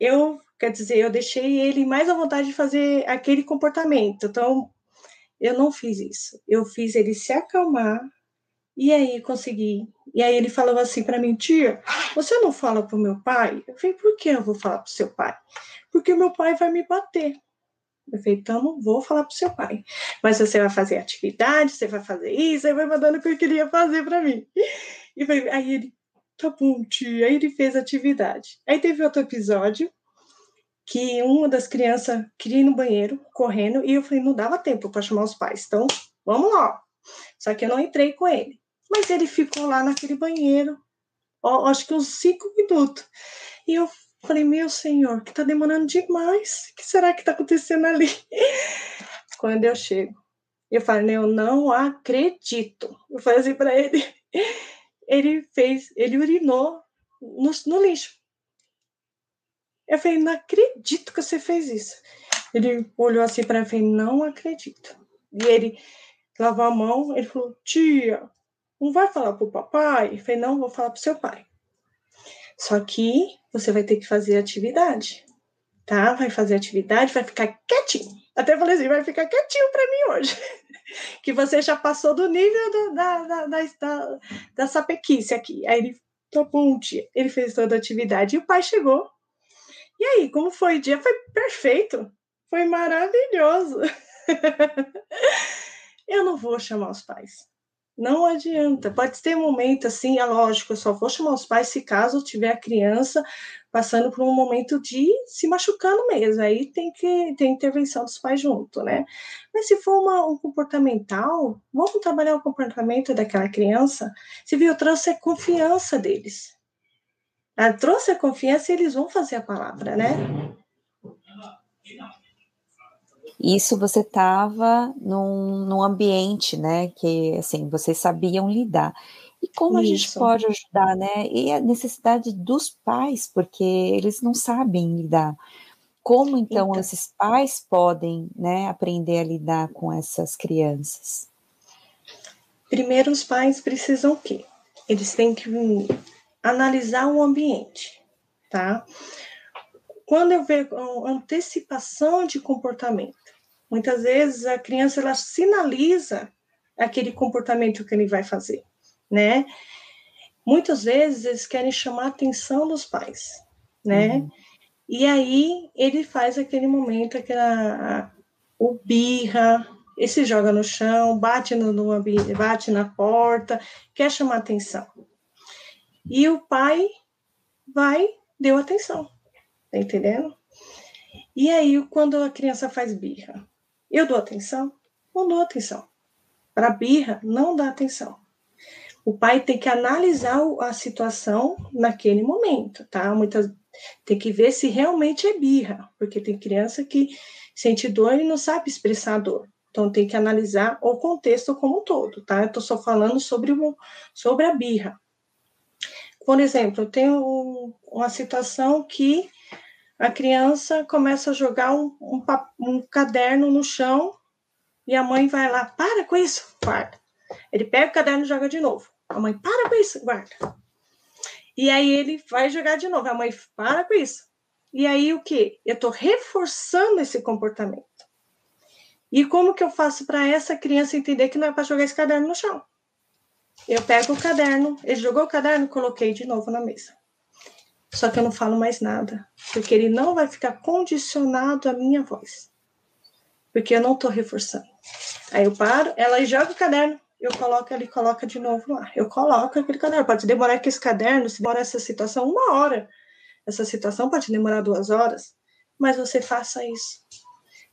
Eu, quer dizer, eu deixei ele mais à vontade de fazer aquele comportamento. Então, eu não fiz isso. Eu fiz ele se acalmar e aí consegui. E aí ele falou assim para mim, tia, você não fala pro meu pai? Eu falei, por que eu vou falar pro seu pai? Porque meu pai vai me bater. Eu falei, então não vou falar pro seu pai. Mas você vai fazer atividade, você vai fazer isso, aí vai mandando o que eu queria fazer para mim. E foi, aí ele, tá bom, tia. Aí ele fez atividade. Aí teve outro episódio que uma das crianças queria ir no banheiro, correndo, e eu falei, não dava tempo para chamar os pais. Então, vamos lá. Só que eu não entrei com ele. Mas ele ficou lá naquele banheiro, ó, acho que uns cinco minutos. E eu Falei, meu senhor, que tá demorando demais. O que será que tá acontecendo ali? Quando eu chego, eu falei, eu não acredito. Eu falei assim para ele. Ele fez, ele urinou no, no lixo. Eu falei, não acredito que você fez isso. Ele olhou assim para mim e falei, não acredito. E ele lavou a mão, ele falou, tia, não vai falar pro papai? Eu falei, não, vou falar pro seu pai. Só que você vai ter que fazer atividade, tá? Vai fazer atividade, vai ficar quietinho. Até falei assim, vai ficar quietinho para mim hoje. que você já passou do nível do, da, da, da, da, da sapequice aqui. Aí ele, tá bom, tia. Ele fez toda a atividade e o pai chegou. E aí, como foi o dia? Foi perfeito. Foi maravilhoso. Eu não vou chamar os pais. Não adianta. Pode ter momento assim, é lógico, eu só vou chamar os pais se caso tiver a criança passando por um momento de se machucando mesmo. Aí tem que ter intervenção dos pais junto, né? Mas se for uma, um comportamental, vamos trabalhar o comportamento daquela criança. Se viu, trouxe a confiança deles. Eu trouxe a confiança e eles vão fazer a palavra, né? Isso você estava num, num ambiente, né, que assim vocês sabiam lidar. E como Isso. a gente pode ajudar, né? E a necessidade dos pais, porque eles não sabem lidar. Como então, então, esses pais podem, né, aprender a lidar com essas crianças? Primeiro, os pais precisam o quê? Eles têm que analisar o ambiente, tá? Quando eu vejo antecipação de comportamento, muitas vezes a criança ela sinaliza aquele comportamento que ele vai fazer né? Muitas vezes eles querem chamar a atenção dos pais, né? Uhum. E aí ele faz aquele momento, aquela o birra, ele se joga no chão, bate no, no bate na porta, quer chamar atenção. E o pai vai, deu atenção, tá entendendo? E aí, quando a criança faz birra, eu dou atenção? Não dou atenção. Para birra, não dá atenção o pai tem que analisar a situação naquele momento, tá? Muitas tem que ver se realmente é birra, porque tem criança que sente dor e não sabe expressar dor. Então tem que analisar o contexto como um todo, tá? Eu tô só falando sobre, o, sobre a birra. Por exemplo, eu tenho uma situação que a criança começa a jogar um, um, um caderno no chão e a mãe vai lá, para com isso, guarda. Ele pega o caderno e joga de novo. A mãe, para com isso, guarda. E aí ele vai jogar de novo. A mãe, para com isso. E aí o que? Eu estou reforçando esse comportamento. E como que eu faço para essa criança entender que não é para jogar esse caderno no chão? Eu pego o caderno, ele jogou o caderno, coloquei de novo na mesa. Só que eu não falo mais nada, porque ele não vai ficar condicionado à minha voz. Porque eu não estou reforçando. Aí eu paro, ela joga o caderno, eu coloco ele coloca de novo lá. Eu coloco aquele caderno. Pode demorar que esse caderno, se demora essa situação uma hora. Essa situação pode demorar duas horas, mas você faça isso.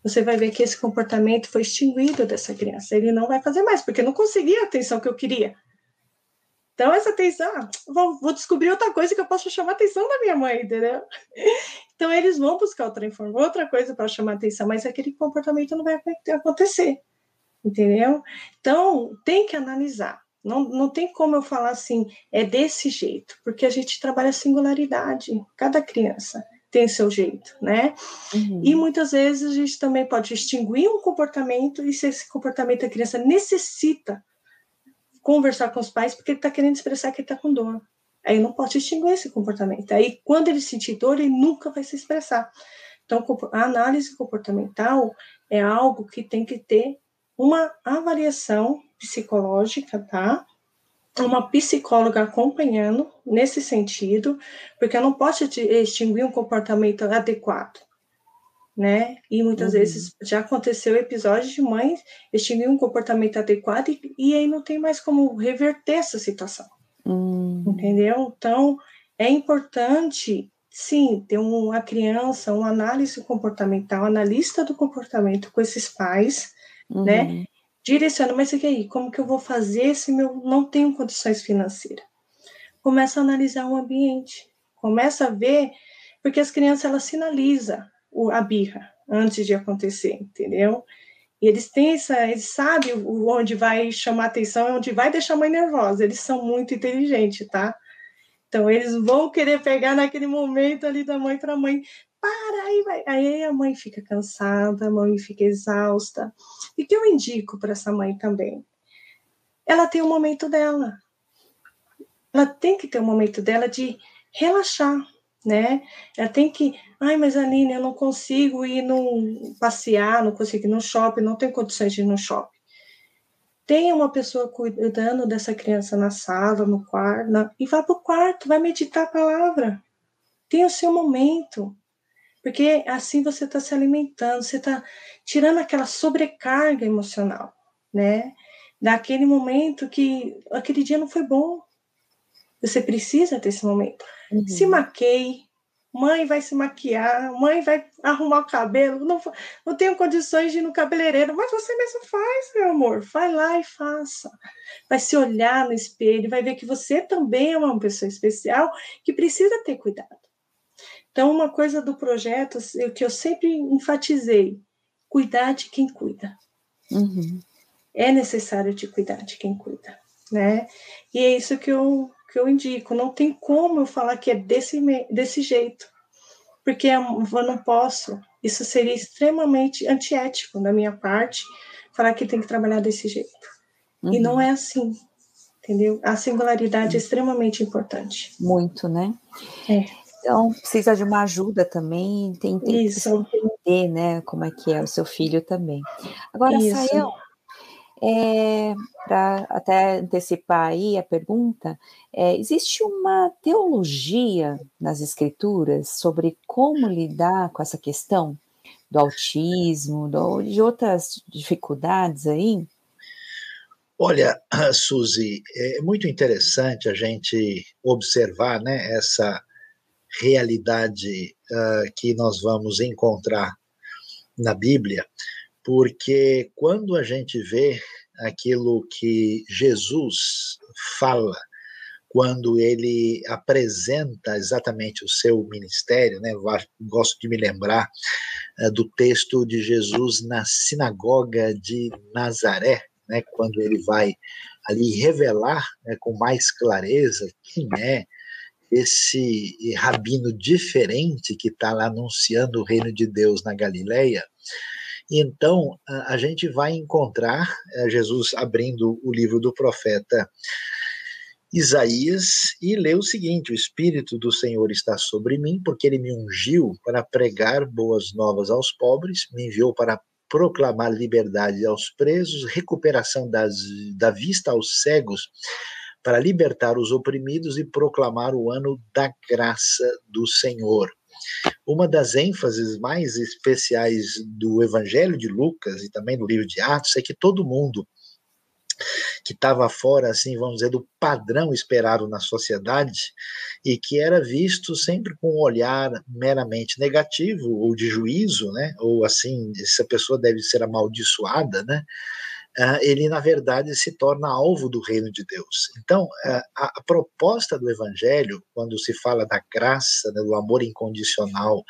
Você vai ver que esse comportamento foi extinguido dessa criança. Ele não vai fazer mais, porque não conseguia a atenção que eu queria. Então, essa atenção, ah, vou, vou, descobrir outra coisa que eu posso chamar a atenção da minha mãe, entendeu? Então, eles vão buscar outra informação, outra coisa para chamar a atenção, mas aquele comportamento não vai acontecer entendeu? Então, tem que analisar. Não, não tem como eu falar assim, é desse jeito, porque a gente trabalha singularidade, cada criança tem seu jeito, né? Uhum. E muitas vezes a gente também pode extinguir um comportamento e se esse comportamento a criança necessita conversar com os pais porque ele está querendo expressar que ele está com dor. Aí não pode extinguir esse comportamento. Aí quando ele sentir dor, ele nunca vai se expressar. Então, a análise comportamental é algo que tem que ter uma avaliação psicológica, tá? Uma psicóloga acompanhando nesse sentido, porque eu não posso extinguir um comportamento adequado, né? E muitas uhum. vezes já aconteceu episódios de mães extinguir um comportamento adequado e, e aí não tem mais como reverter essa situação, uhum. entendeu? Então é importante sim, ter uma criança, uma análise comportamental, analista do comportamento com esses pais, né? uhum. né? Direciona, mas e aí, como que eu vou fazer se eu não tenho condições financeiras? Começa a analisar o ambiente, começa a ver, porque as crianças elas sinalizam a birra antes de acontecer, entendeu? E eles têm essa, eles sabem onde vai chamar atenção onde vai deixar a mãe nervosa. Eles são muito inteligentes, tá? Então eles vão querer pegar naquele momento ali da mãe para a mãe para, aí vai. Aí a mãe fica cansada, a mãe fica exausta. E que eu indico para essa mãe também? Ela tem o um momento dela. Ela tem que ter o um momento dela de relaxar, né? Ela tem que, ai, mas Aline, eu não consigo ir no passear, não consigo ir no shopping, não tenho condições de ir no shopping. Tenha uma pessoa cuidando dessa criança na sala, no quarto, na, e vá para o quarto, vai meditar a palavra. Tenha o seu momento. Porque assim você está se alimentando, você está tirando aquela sobrecarga emocional, né? Daquele momento que aquele dia não foi bom. Você precisa ter esse momento. Uhum. Se maqueie, mãe vai se maquiar, mãe vai arrumar o cabelo, não, não tenho condições de ir no cabeleireiro, mas você mesmo faz, meu amor, vai lá e faça. Vai se olhar no espelho, vai ver que você também é uma pessoa especial que precisa ter cuidado. Então, uma coisa do projeto que eu sempre enfatizei: cuidar de quem cuida. Uhum. É necessário te cuidar de quem cuida, né? E é isso que eu, que eu indico. Não tem como eu falar que é desse, desse jeito, porque eu não posso. Isso seria extremamente antiético da minha parte, falar que tem que trabalhar desse jeito. Uhum. E não uhum. é assim, entendeu? A singularidade é extremamente importante. Muito, né? É. Então, precisa de uma ajuda também, tem, tem que entender, né, como é que é o seu filho também. Agora, Sayão, é, para até antecipar aí a pergunta, é, existe uma teologia nas escrituras sobre como lidar com essa questão do autismo, do, de outras dificuldades aí? Olha, Suzy, é muito interessante a gente observar né, essa realidade uh, que nós vamos encontrar na Bíblia, porque quando a gente vê aquilo que Jesus fala, quando ele apresenta exatamente o seu ministério, né? Gosto de me lembrar uh, do texto de Jesus na sinagoga de Nazaré, né? Quando ele vai ali revelar né, com mais clareza quem é esse rabino diferente que está lá anunciando o reino de Deus na Galileia. Então, a gente vai encontrar é, Jesus abrindo o livro do profeta Isaías e lê o seguinte: O Espírito do Senhor está sobre mim, porque ele me ungiu para pregar boas novas aos pobres, me enviou para proclamar liberdade aos presos, recuperação das, da vista aos cegos, para libertar os oprimidos e proclamar o ano da graça do Senhor. Uma das ênfases mais especiais do Evangelho de Lucas e também do livro de Atos é que todo mundo que estava fora, assim, vamos dizer, do padrão esperado na sociedade e que era visto sempre com um olhar meramente negativo ou de juízo, né? Ou assim, essa pessoa deve ser amaldiçoada, né? Uh, ele na verdade se torna alvo do reino de Deus. Então, uh, a, proposta do Evangelho, quando se fala da graça, né, do amor incondicional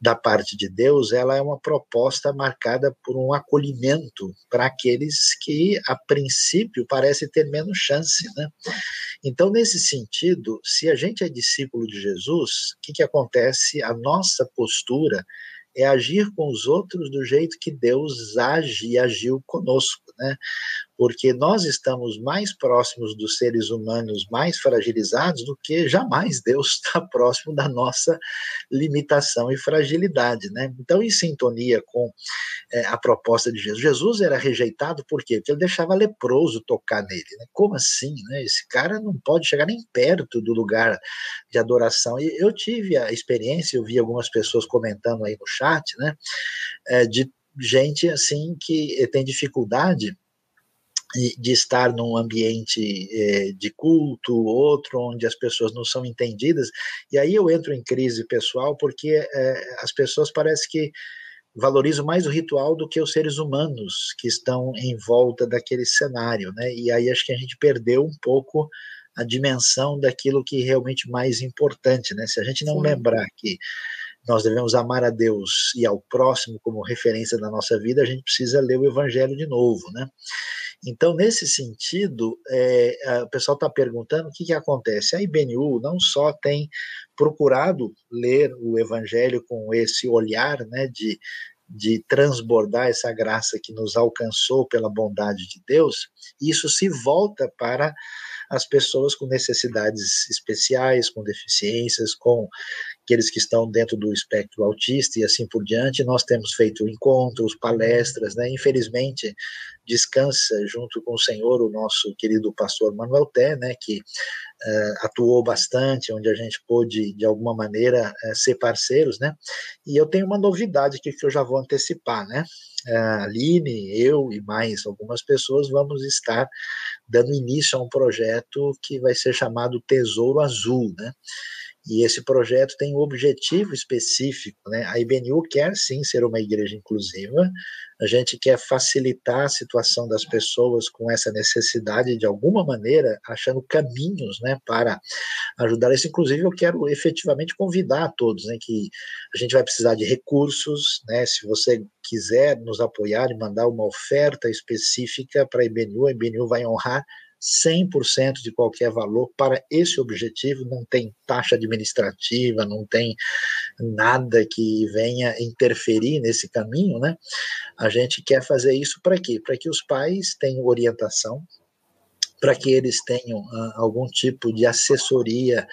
da parte de Deus, ela é uma proposta marcada por um acolhimento para aqueles que, a princípio, parece ter menos chance. Né? Então, nesse sentido, se a gente é discípulo de Jesus, o que, que acontece? A nossa postura é agir com os outros do jeito que Deus age e agiu conosco, né? Porque nós estamos mais próximos dos seres humanos mais fragilizados do que jamais Deus está próximo da nossa limitação e fragilidade, né? Então, em sintonia com é, a proposta de Jesus, Jesus era rejeitado por quê? Porque ele deixava leproso tocar nele, né? Como assim, né? Esse cara não pode chegar nem perto do lugar de adoração. E eu tive a experiência, eu vi algumas pessoas comentando aí no chat né? É, de gente assim que tem dificuldade de estar num ambiente é, de culto, outro onde as pessoas não são entendidas, e aí eu entro em crise pessoal porque é, as pessoas parece que valorizam mais o ritual do que os seres humanos que estão em volta daquele cenário, né? E aí acho que a gente perdeu um pouco a dimensão daquilo que é realmente mais importante, né? Se a gente não Sim. lembrar que nós devemos amar a Deus e ao próximo como referência da nossa vida, a gente precisa ler o Evangelho de novo, né? Então, nesse sentido, é, o pessoal está perguntando o que, que acontece. A IBNU não só tem procurado ler o Evangelho com esse olhar né, de, de transbordar essa graça que nos alcançou pela bondade de Deus, isso se volta para as pessoas com necessidades especiais, com deficiências, com aqueles que estão dentro do espectro autista e assim por diante. Nós temos feito encontros, palestras, né? Infelizmente, descansa junto com o Senhor o nosso querido pastor Manuel Té, né? Que uh, atuou bastante, onde a gente pôde, de alguma maneira, uh, ser parceiros, né? E eu tenho uma novidade aqui que eu já vou antecipar, né? A Aline, eu e mais algumas pessoas vamos estar dando início a um projeto que vai ser chamado Tesouro Azul, né? E esse projeto tem um objetivo específico, né? A IBNU quer sim ser uma igreja inclusiva, a gente quer facilitar a situação das pessoas com essa necessidade de alguma maneira, achando caminhos, né, para ajudar isso. Inclusive, eu quero efetivamente convidar a todos, né, que a gente vai precisar de recursos, né, se você quiser nos apoiar e mandar uma oferta específica para a IBNU, a IBNU vai honrar 100% de qualquer valor para esse objetivo, não tem taxa administrativa, não tem nada que venha interferir nesse caminho, né? A gente quer fazer isso para quê? Para que os pais tenham orientação, para que eles tenham algum tipo de assessoria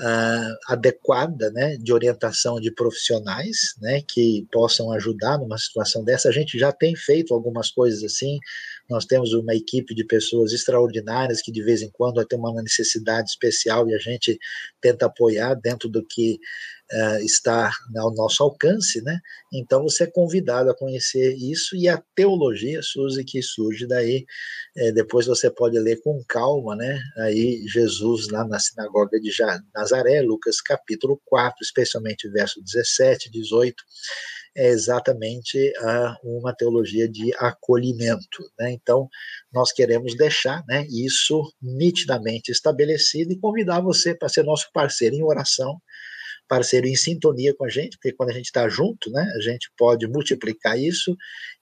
uh, adequada, né, de orientação de profissionais, né, que possam ajudar numa situação dessa. A gente já tem feito algumas coisas assim. Nós temos uma equipe de pessoas extraordinárias que de vez em quando ter uma necessidade especial e a gente tenta apoiar dentro do que uh, está ao nosso alcance, né? Então você é convidado a conhecer isso e a teologia, Suzy, que surge daí. É, depois você pode ler com calma, né? Aí Jesus lá na sinagoga de Nazaré, Lucas capítulo 4, especialmente verso 17, 18 é exatamente uh, uma teologia de acolhimento. Né? Então, nós queremos deixar né, isso nitidamente estabelecido e convidar você para ser nosso parceiro em oração parceiro em sintonia com a gente, porque quando a gente está junto, né, a gente pode multiplicar isso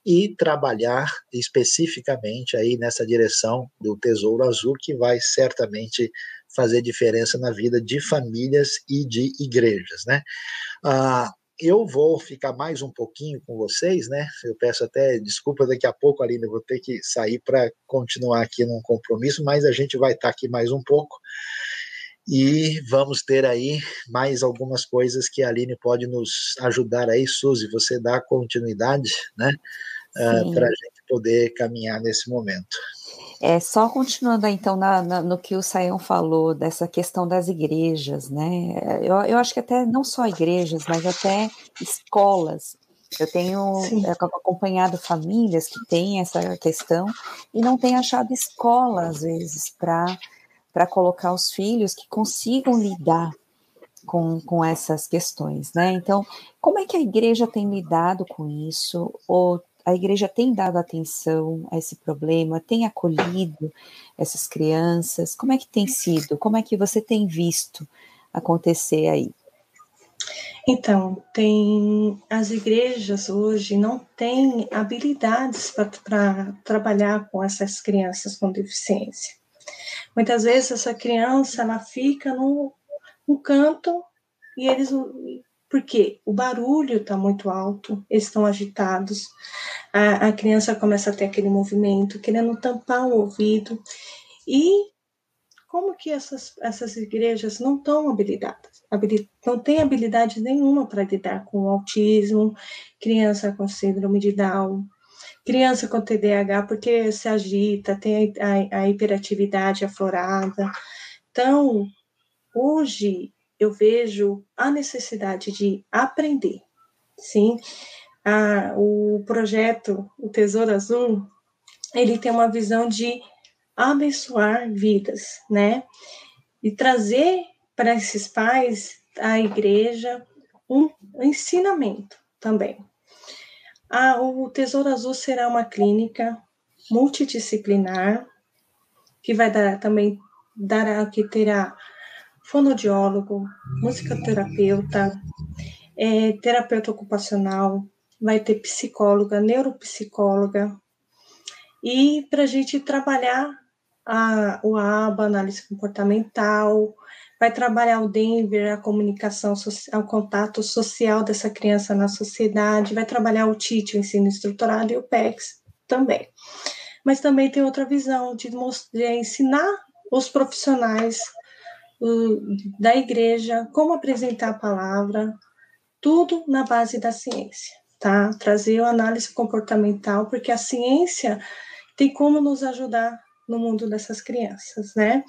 e trabalhar especificamente aí nessa direção do Tesouro Azul, que vai certamente fazer diferença na vida de famílias e de igrejas, né? Ah, eu vou ficar mais um pouquinho com vocês, né? Eu peço até desculpa daqui a pouco, Aline, eu vou ter que sair para continuar aqui num compromisso, mas a gente vai estar tá aqui mais um pouco e vamos ter aí mais algumas coisas que a Aline pode nos ajudar aí, Suzy, você dá continuidade, né, uh, para a gente poder caminhar nesse momento. É, só continuando então na, na, no que o Saião falou, dessa questão das igrejas, né, eu, eu acho que até não só igrejas, mas até escolas, eu tenho Sim. acompanhado famílias que têm essa questão e não têm achado escola, às vezes, para para colocar os filhos que consigam lidar com, com essas questões, né? Então, como é que a igreja tem lidado com isso? Ou a igreja tem dado atenção a esse problema? Tem acolhido essas crianças? Como é que tem sido? Como é que você tem visto acontecer aí? Então, tem as igrejas hoje não têm habilidades para trabalhar com essas crianças com deficiência. Muitas vezes essa criança ela fica no canto e eles porque o barulho está muito alto, eles estão agitados, a, a, criança começa a ter aquele movimento, querendo tampar o ouvido. E como que essas, essas igrejas não estão habilitadas? não tem habilidade nenhuma para lidar com o autismo, criança com síndrome de Down, criança com TDAH, porque se agita, tem a, a hiperatividade aflorada. Então, hoje eu vejo a necessidade de aprender, sim. O projeto, o Tesouro Azul, ele tem uma visão de abençoar vidas, né? E trazer para esses pais, a igreja, um ensinamento também. Ah, o Tesouro Azul será uma clínica multidisciplinar que vai dar também dará que terá fonodiólogo, musicoterapeuta, é, terapeuta ocupacional, vai ter psicóloga, neuropsicóloga. E para a gente trabalhar a, o ABA, análise comportamental, vai trabalhar o Denver, a comunicação, o contato social dessa criança na sociedade, vai trabalhar o TIT, o ensino estruturado, e o PEX também. Mas também tem outra visão de, de ensinar os profissionais da igreja como apresentar a palavra, tudo na base da ciência, tá? Trazer a análise comportamental, porque a ciência tem como nos ajudar no mundo dessas crianças, né?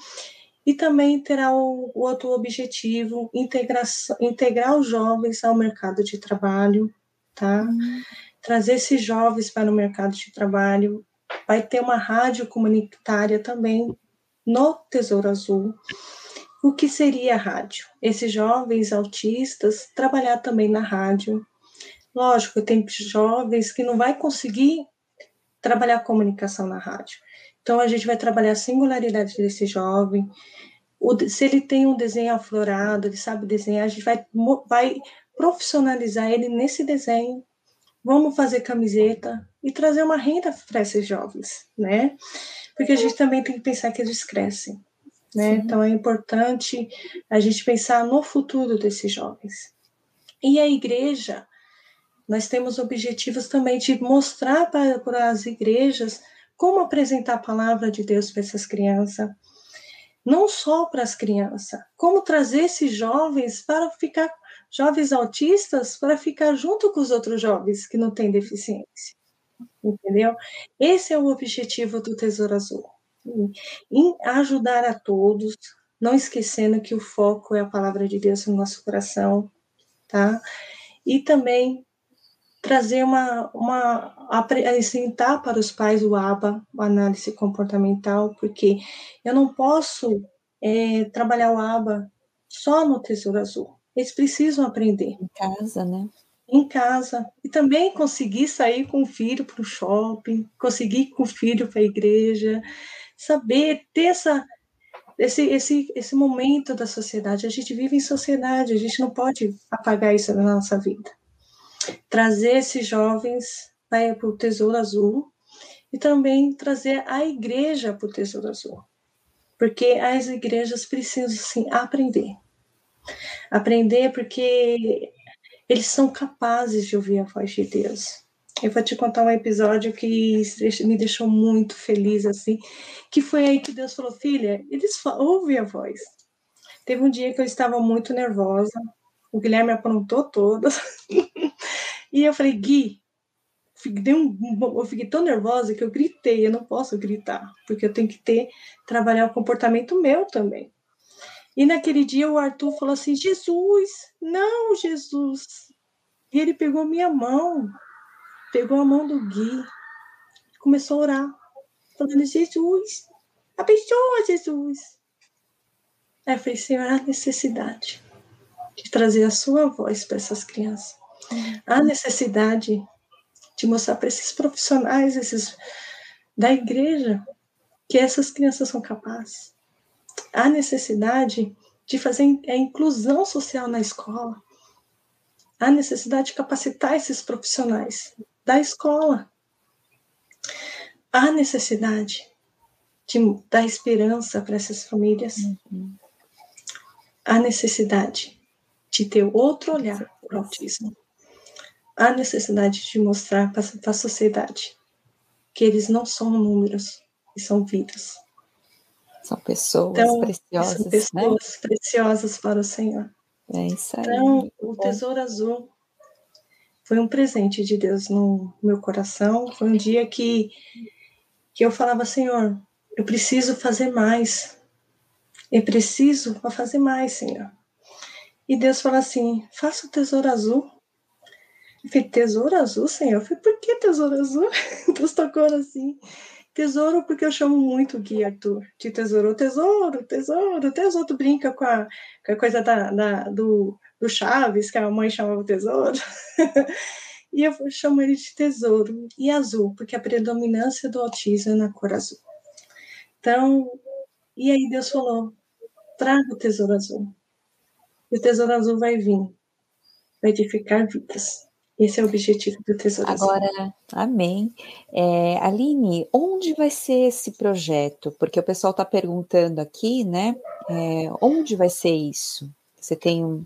E também terá o, o outro objetivo, integrar os jovens ao mercado de trabalho, tá? Uhum. Trazer esses jovens para o mercado de trabalho. Vai ter uma rádio comunitária também no Tesouro Azul. o que seria a rádio? Esses jovens autistas trabalhar também na rádio. Lógico, tem jovens que não vai conseguir trabalhar comunicação na rádio. Então a gente vai trabalhar a singularidade desse jovem. O, se ele tem um desenho aflorado, ele sabe desenhar, a gente vai, vai profissionalizar ele nesse desenho. Vamos fazer camiseta e trazer uma renda para esses jovens, né? Porque a gente também tem que pensar que eles crescem, né? Sim. Então é importante a gente pensar no futuro desses jovens. E a igreja, nós temos objetivos também de mostrar para, para as igrejas como apresentar a palavra de Deus para essas crianças, não só para as crianças, como trazer esses jovens para ficar, jovens autistas, para ficar junto com os outros jovens que não têm deficiência. Entendeu? Esse é o objetivo do Tesouro Azul. Em ajudar a todos, não esquecendo que o foco é a palavra de Deus no nosso coração, tá? E também trazer uma, uma apresentar para os pais o ABA, análise comportamental, porque eu não posso é, trabalhar o ABA só no Tesouro Azul. Eles precisam aprender. Em casa, né? Em casa. E também conseguir sair com o filho para o shopping, conseguir ir com o filho para a igreja, saber ter essa, esse, esse, esse momento da sociedade. A gente vive em sociedade, a gente não pode apagar isso da nossa vida trazer esses jovens para o Tesouro Azul e também trazer a igreja para o Tesouro Azul. Porque as igrejas precisam, sim, aprender. Aprender porque eles são capazes de ouvir a voz de Deus. Eu vou te contar um episódio que me deixou muito feliz, assim, que foi aí que Deus falou, filha, eles ouvem a voz. Teve um dia que eu estava muito nervosa, o Guilherme aprontou todas, E eu falei, Gui, um, eu fiquei tão nervosa que eu gritei, eu não posso gritar, porque eu tenho que ter, trabalhar o comportamento meu também. E naquele dia o Arthur falou assim, Jesus, não, Jesus. E ele pegou minha mão, pegou a mão do Gui, começou a orar, falando, Jesus, abençoa Jesus. Aí eu falei, Senhor, há necessidade de trazer a sua voz para essas crianças. Há necessidade de mostrar para esses profissionais, esses da igreja, que essas crianças são capazes. Há necessidade de fazer a inclusão social na escola. Há necessidade de capacitar esses profissionais da escola. Há necessidade de dar esperança para essas famílias. Uhum. Há necessidade de ter outro olhar para o autismo há necessidade de mostrar para a sociedade que eles não são números, e são vidas. São pessoas então, preciosas. São né? pessoas né? preciosas para o Senhor. É isso aí. Então, o Tesouro Azul foi um presente de Deus no meu coração. Foi um dia que, que eu falava, Senhor, eu preciso fazer mais. Eu preciso fazer mais, Senhor. E Deus falou assim: faça o tesouro azul. Falei, tesouro azul, senhor? Eu falei, por que tesouro azul? Deus tocou assim. Tesouro, porque eu chamo muito o Gui Arthur de tesouro. Tesouro, tesouro. Até os outros brincam com a, com a coisa da, da, do, do Chaves, que a mãe chamava tesouro. e eu chamo ele de tesouro. E azul, porque a predominância do autismo é na cor azul. Então, e aí Deus falou: traga o tesouro azul. E o tesouro azul vai vir, vai edificar vidas. Esse é o objetivo do Tesouro Agora, amém. É, Aline, onde vai ser esse projeto? Porque o pessoal está perguntando aqui, né? É, onde vai ser isso? Você tem um.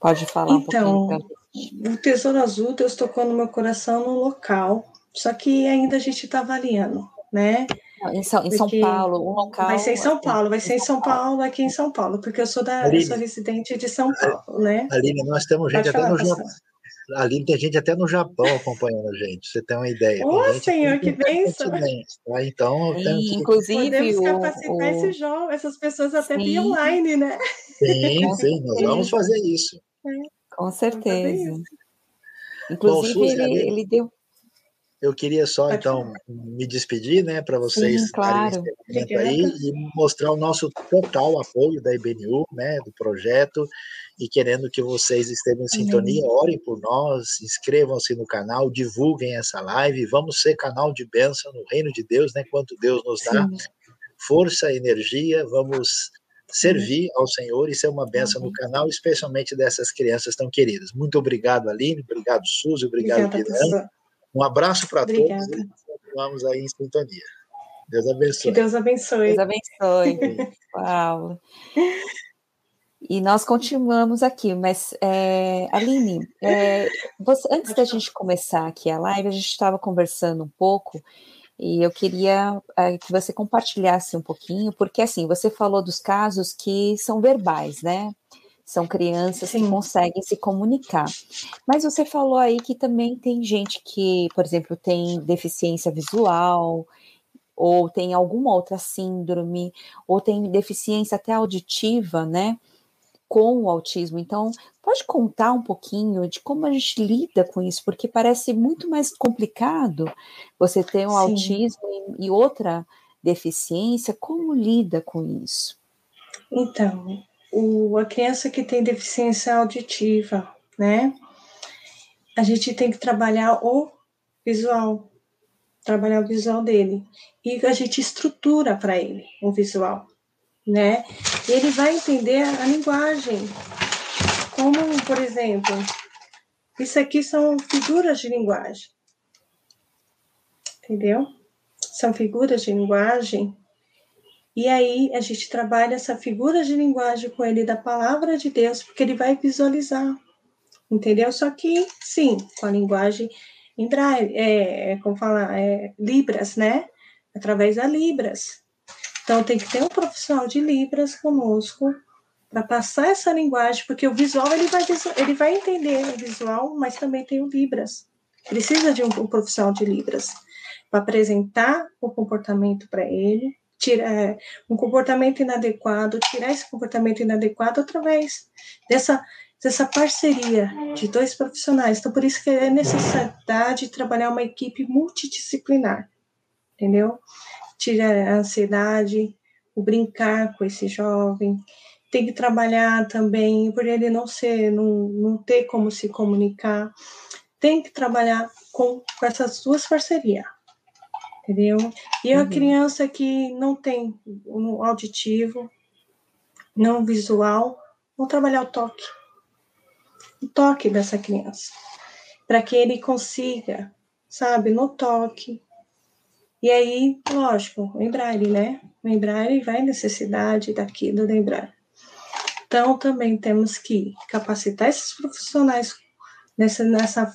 Pode falar então, um pouquinho? O Tesouro Azul, Deus tocou no meu coração no local, só que ainda a gente está avaliando, né? Em São, em São Paulo, um local. Vai ser em São Paulo, vai ser em São Paulo, aqui em São Paulo, porque eu sou da, Aline, eu sou residente de São Paulo, né? Aline, nós temos gente até no Japão ali tem gente até no Japão acompanhando a gente, você tem uma ideia. Ô, oh, senhor, que bênção! Tá? Então, Sim, inclusive, podemos capacitar o, esse jogo, essas pessoas até via online, né? Sim, sim, nós vamos fazer isso. É. Com certeza. Inclusive, Bom, Suzy, ele, ele deu. Eu queria só, Pode então, me despedir, né, para vocês Sim, claro. aí e mostrar o nosso total apoio da IBNU, né, do projeto, e querendo que vocês estejam em sintonia, orem por nós, inscrevam-se no canal, divulguem essa live, vamos ser canal de bênção no reino de Deus, né, quanto Deus nos dá Sim. força, energia, vamos servir ao Senhor e ser uma benção uhum. no canal, especialmente dessas crianças tão queridas. Muito obrigado, Aline, obrigado, Suzy, obrigado, Guilherme. Um abraço para todos e continuamos aí em sintonia. Deus abençoe. Que Deus abençoe. Deus abençoe. Uau. E nós continuamos aqui, mas é, Aline, é, você, antes da gente começar aqui a live, a gente estava conversando um pouco e eu queria é, que você compartilhasse um pouquinho, porque assim, você falou dos casos que são verbais, né? São crianças Sim. que conseguem se comunicar. Mas você falou aí que também tem gente que, por exemplo, tem deficiência visual, ou tem alguma outra síndrome, ou tem deficiência até auditiva, né? Com o autismo. Então, pode contar um pouquinho de como a gente lida com isso, porque parece muito mais complicado você ter um Sim. autismo e outra deficiência. Como lida com isso? Então, o, a criança que tem deficiência auditiva, né? A gente tem que trabalhar o visual, trabalhar o visual dele. E a gente estrutura para ele o visual, né? E ele vai entender a, a linguagem. Como, por exemplo, isso aqui são figuras de linguagem. Entendeu? São figuras de linguagem e aí a gente trabalha essa figura de linguagem com ele da palavra de Deus, porque ele vai visualizar, entendeu? Só que, sim, com a linguagem em é, é como falar, é, Libras, né? Através da Libras. Então tem que ter um profissional de Libras conosco para passar essa linguagem, porque o visual ele vai, ele vai entender o visual, mas também tem o Libras. Precisa de um, um profissional de Libras para apresentar o comportamento para ele, tirar é, um comportamento inadequado, tirar esse comportamento inadequado através dessa, dessa parceria de dois profissionais. Então, por isso que é necessidade de trabalhar uma equipe multidisciplinar, entendeu? Tirar a ansiedade, o brincar com esse jovem, tem que trabalhar também por ele não ser, não, não ter como se comunicar, tem que trabalhar com, com essas duas parcerias entendeu? E uhum. a criança que não tem um auditivo, não visual, vamos trabalhar o toque. O toque dessa criança. Para que ele consiga, sabe, no toque. E aí, lógico, lembrar ele, né? Lembrar ele vai necessidade daquilo, lembrar. Então, também temos que capacitar esses profissionais nessa, nessa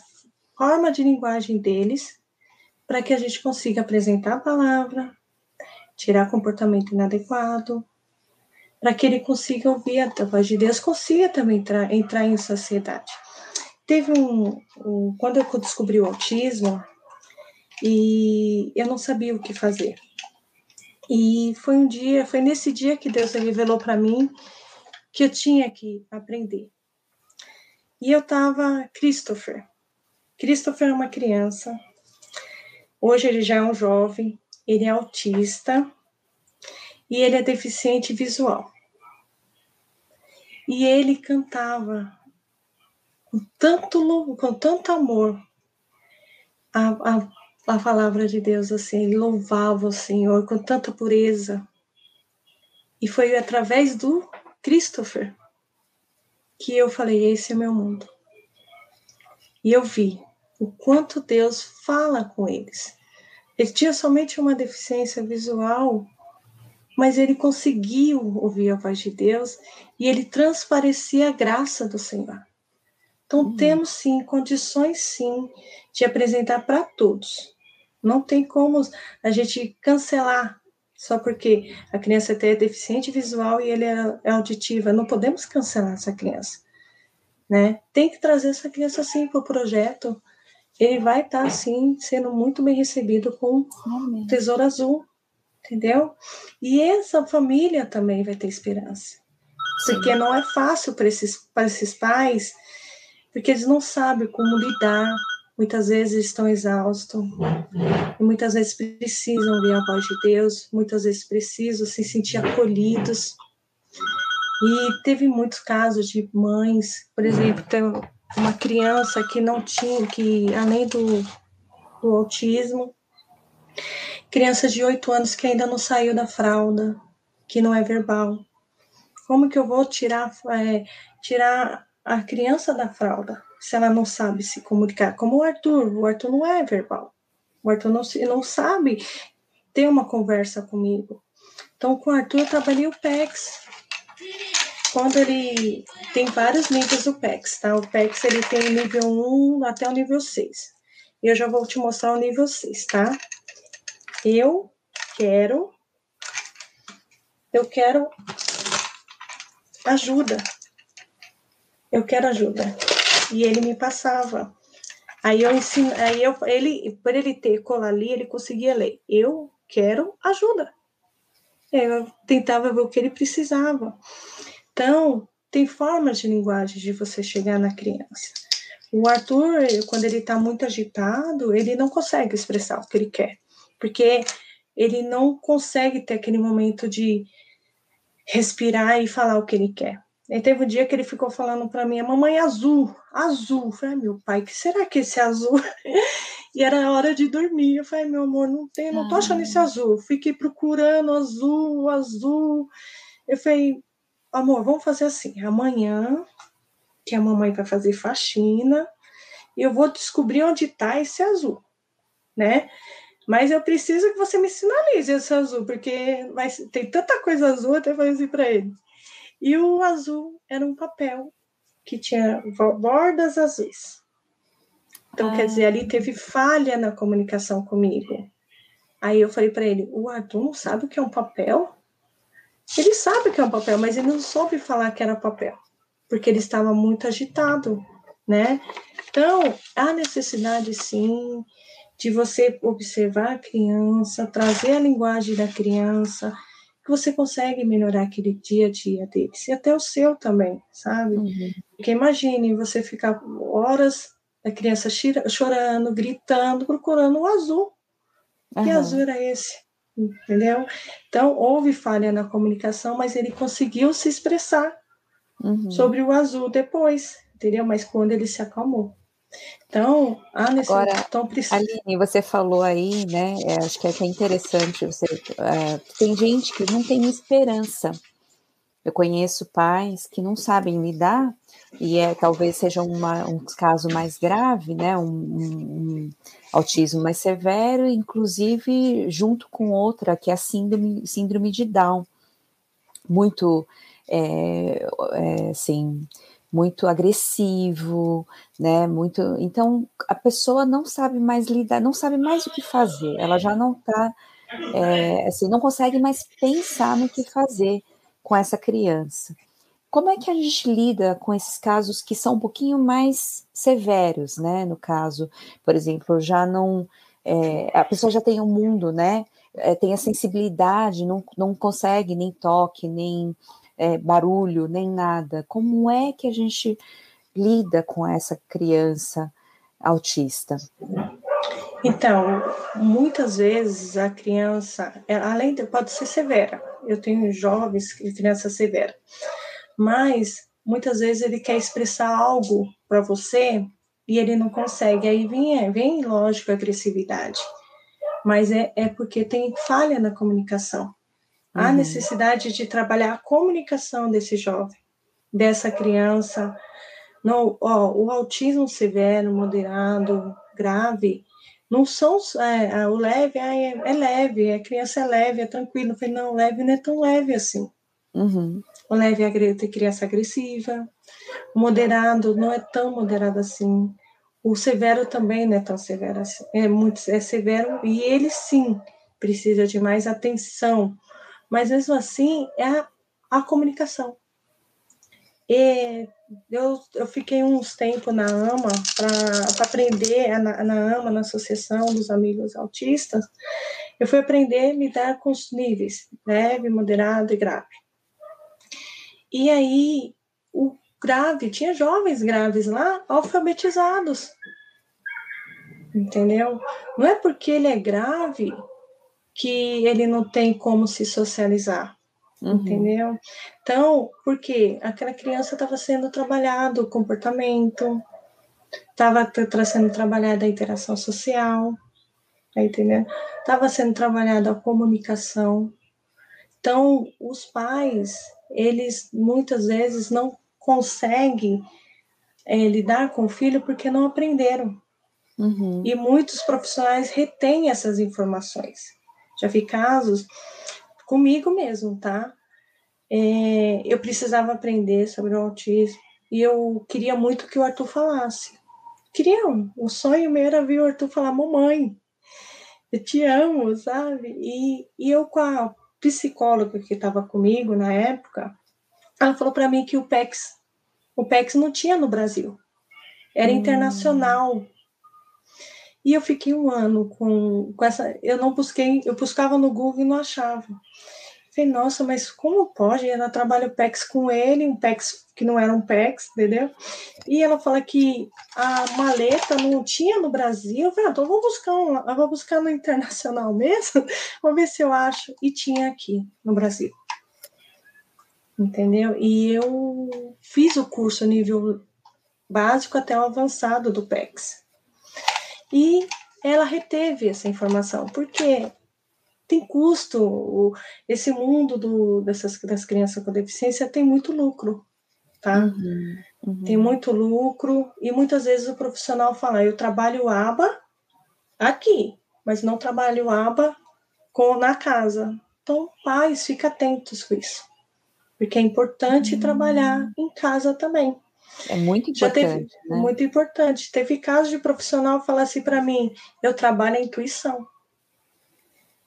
forma de linguagem deles, para que a gente consiga apresentar a palavra, tirar comportamento inadequado, para que ele consiga ouvir a voz de Deus, consiga também entrar, entrar em sociedade. Teve um, um, Quando eu descobri o autismo, e eu não sabia o que fazer. E foi um dia, foi nesse dia que Deus revelou para mim que eu tinha que aprender. E eu estava Christopher. Christopher é uma criança Hoje ele já é um jovem, ele é autista e ele é deficiente visual. E ele cantava com tanto com tanto amor a, a, a palavra de Deus assim, ele louvava o Senhor com tanta pureza. E foi através do Christopher que eu falei: esse é meu mundo. E eu vi o quanto Deus fala com eles. Ele tinha somente uma deficiência visual, mas ele conseguiu ouvir a voz de Deus e ele transparecia a graça do Senhor. Então, uhum. temos sim condições sim de apresentar para todos. Não tem como a gente cancelar só porque a criança é deficiente visual e ele é, é auditiva. Não podemos cancelar essa criança. Né? Tem que trazer essa criança sim para o projeto ele vai estar, tá, sim, sendo muito bem recebido com o Tesouro Azul, entendeu? E essa família também vai ter esperança. Sim. Porque não é fácil para esses, esses pais, porque eles não sabem como lidar muitas vezes estão exaustos, muitas vezes precisam ouvir a voz de Deus, muitas vezes precisam se sentir acolhidos. E teve muitos casos de mães, por exemplo, tem uma criança que não tinha, que além do, do autismo, criança de 8 anos que ainda não saiu da fralda, que não é verbal. Como que eu vou tirar, é, tirar a criança da fralda se ela não sabe se comunicar? Como o Arthur, o Arthur não é verbal. O Arthur não, não sabe ter uma conversa comigo. Então, com o Arthur, eu trabalhei o PEX. Quando ele tem vários níveis do PEX, tá? O PEX ele tem nível 1 até o nível 6. E eu já vou te mostrar o nível 6, tá? Eu quero eu quero ajuda. Eu quero ajuda. E ele me passava. Aí eu ensino, aí eu, ele, por ele ter cola ali, ele conseguia ler. Eu quero ajuda. Eu tentava ver o que ele precisava. Então, tem formas de linguagem de você chegar na criança. O Arthur, quando ele está muito agitado, ele não consegue expressar o que ele quer, porque ele não consegue ter aquele momento de respirar e falar o que ele quer. E teve um dia que ele ficou falando para mim, a mamãe azul, azul. Eu falei, meu pai, que será que esse azul? e era hora de dormir. Eu falei, meu amor, não tem, não tô achando esse ah. azul. Fiquei procurando azul, azul. Eu falei, amor, vamos fazer assim, amanhã que a mamãe vai fazer faxina, eu vou descobrir onde tá esse azul, né? Mas eu preciso que você me sinalize esse azul, porque vai, tem tanta coisa azul, até falei assim para ele. E o azul era um papel que tinha bordas azuis. Então, ah. quer dizer, ali teve falha na comunicação comigo. Aí eu falei para ele: o Arthur não sabe o que é um papel? Ele sabe que é um papel, mas ele não soube falar que era papel, porque ele estava muito agitado, né? Então, há necessidade sim de você observar a criança, trazer a linguagem da criança, que você consegue melhorar aquele dia a dia deles, e até o seu também, sabe? Uhum. Porque imagine você ficar horas a criança chorando, gritando, procurando o azul. Uhum. Que azul era esse? Entendeu? Então, houve falha na comunicação, mas ele conseguiu se expressar uhum. sobre o azul depois, entendeu? Mas quando ele se acalmou. Então, nesse Agora, então precisa. Aline, você falou aí, né? É, acho que é, que é interessante. Você, é, tem gente que não tem esperança. Eu conheço pais que não sabem lidar, e é talvez seja uma, um caso mais grave, né? Um, um, um, autismo mais severo, inclusive junto com outra, que é a síndrome, síndrome de Down. Muito, é, é, assim, muito agressivo, né? Muito. Então a pessoa não sabe mais lidar, não sabe mais o que fazer. Ela já não está, é, assim, não consegue mais pensar no que fazer com essa criança. Como é que a gente lida com esses casos que são um pouquinho mais severos, né? No caso, por exemplo, já não é, a pessoa já tem um mundo, né? É, tem a sensibilidade, não, não consegue nem toque, nem é, barulho, nem nada. Como é que a gente lida com essa criança autista? Então, muitas vezes a criança, além de, pode ser severa. Eu tenho jovens que criança severa, mas muitas vezes ele quer expressar algo para você e ele não consegue. Aí vem, vem lógico, a agressividade, mas é, é porque tem falha na comunicação. Há uhum. necessidade de trabalhar a comunicação desse jovem, dessa criança. No, ó, o autismo severo, moderado, grave, não são é, o leve, é, é, leve, a criança é leve, é tranquilo. Eu falei, não, leve não é tão leve assim. Uhum. O leve é tem criança agressiva, o moderado não é tão moderado assim. O severo também não é tão severo assim. É muito é severo e ele sim precisa de mais atenção mas mesmo assim é a, a comunicação. E eu, eu fiquei uns tempos na AMA para aprender, na, na AMA, na Associação dos Amigos Autistas, eu fui aprender a lidar com os níveis, leve, moderado e grave. E aí, o grave, tinha jovens graves lá, alfabetizados. Entendeu? Não é porque ele é grave que ele não tem como se socializar. Uhum. Entendeu? Então, porque aquela criança estava sendo trabalhado o comportamento, estava sendo trabalhada a interação social, tá entendendo? Estava sendo trabalhada a comunicação. Então, os pais, eles muitas vezes não conseguem é, lidar com o filho porque não aprenderam. Uhum. E muitos profissionais retêm essas informações. Já vi casos comigo mesmo, tá? É, eu precisava aprender sobre o autismo e eu queria muito que o Arthur falasse. Queria, um, o sonho meu era ver o Arthur falar, mamãe, eu te amo, sabe? E, e eu com a psicóloga que estava comigo na época, ela falou para mim que o PEX, o PEX não tinha no Brasil, era hum. internacional. E eu fiquei um ano com, com essa. Eu não busquei, eu buscava no Google e não achava. Falei, nossa, mas como pode? Ela trabalha o PEX com ele, um PEX que não era um PEX, entendeu? E ela fala que a maleta não tinha no Brasil. Eu falei, ah, então vou buscar, um, vou buscar no internacional mesmo, vou ver se eu acho. E tinha aqui no Brasil. Entendeu? E eu fiz o curso nível básico até o avançado do PEX. E ela reteve essa informação, porque tem custo, esse mundo do, dessas das crianças com deficiência tem muito lucro, tá? Uhum, uhum. Tem muito lucro e muitas vezes o profissional fala, eu trabalho aba aqui, mas não trabalho aba com, na casa. Então, pais, fiquem atentos com isso, porque é importante uhum. trabalhar em casa também. É muito importante. Já teve, né? Muito importante. Teve casos de profissional falar assim para mim: eu trabalho a intuição.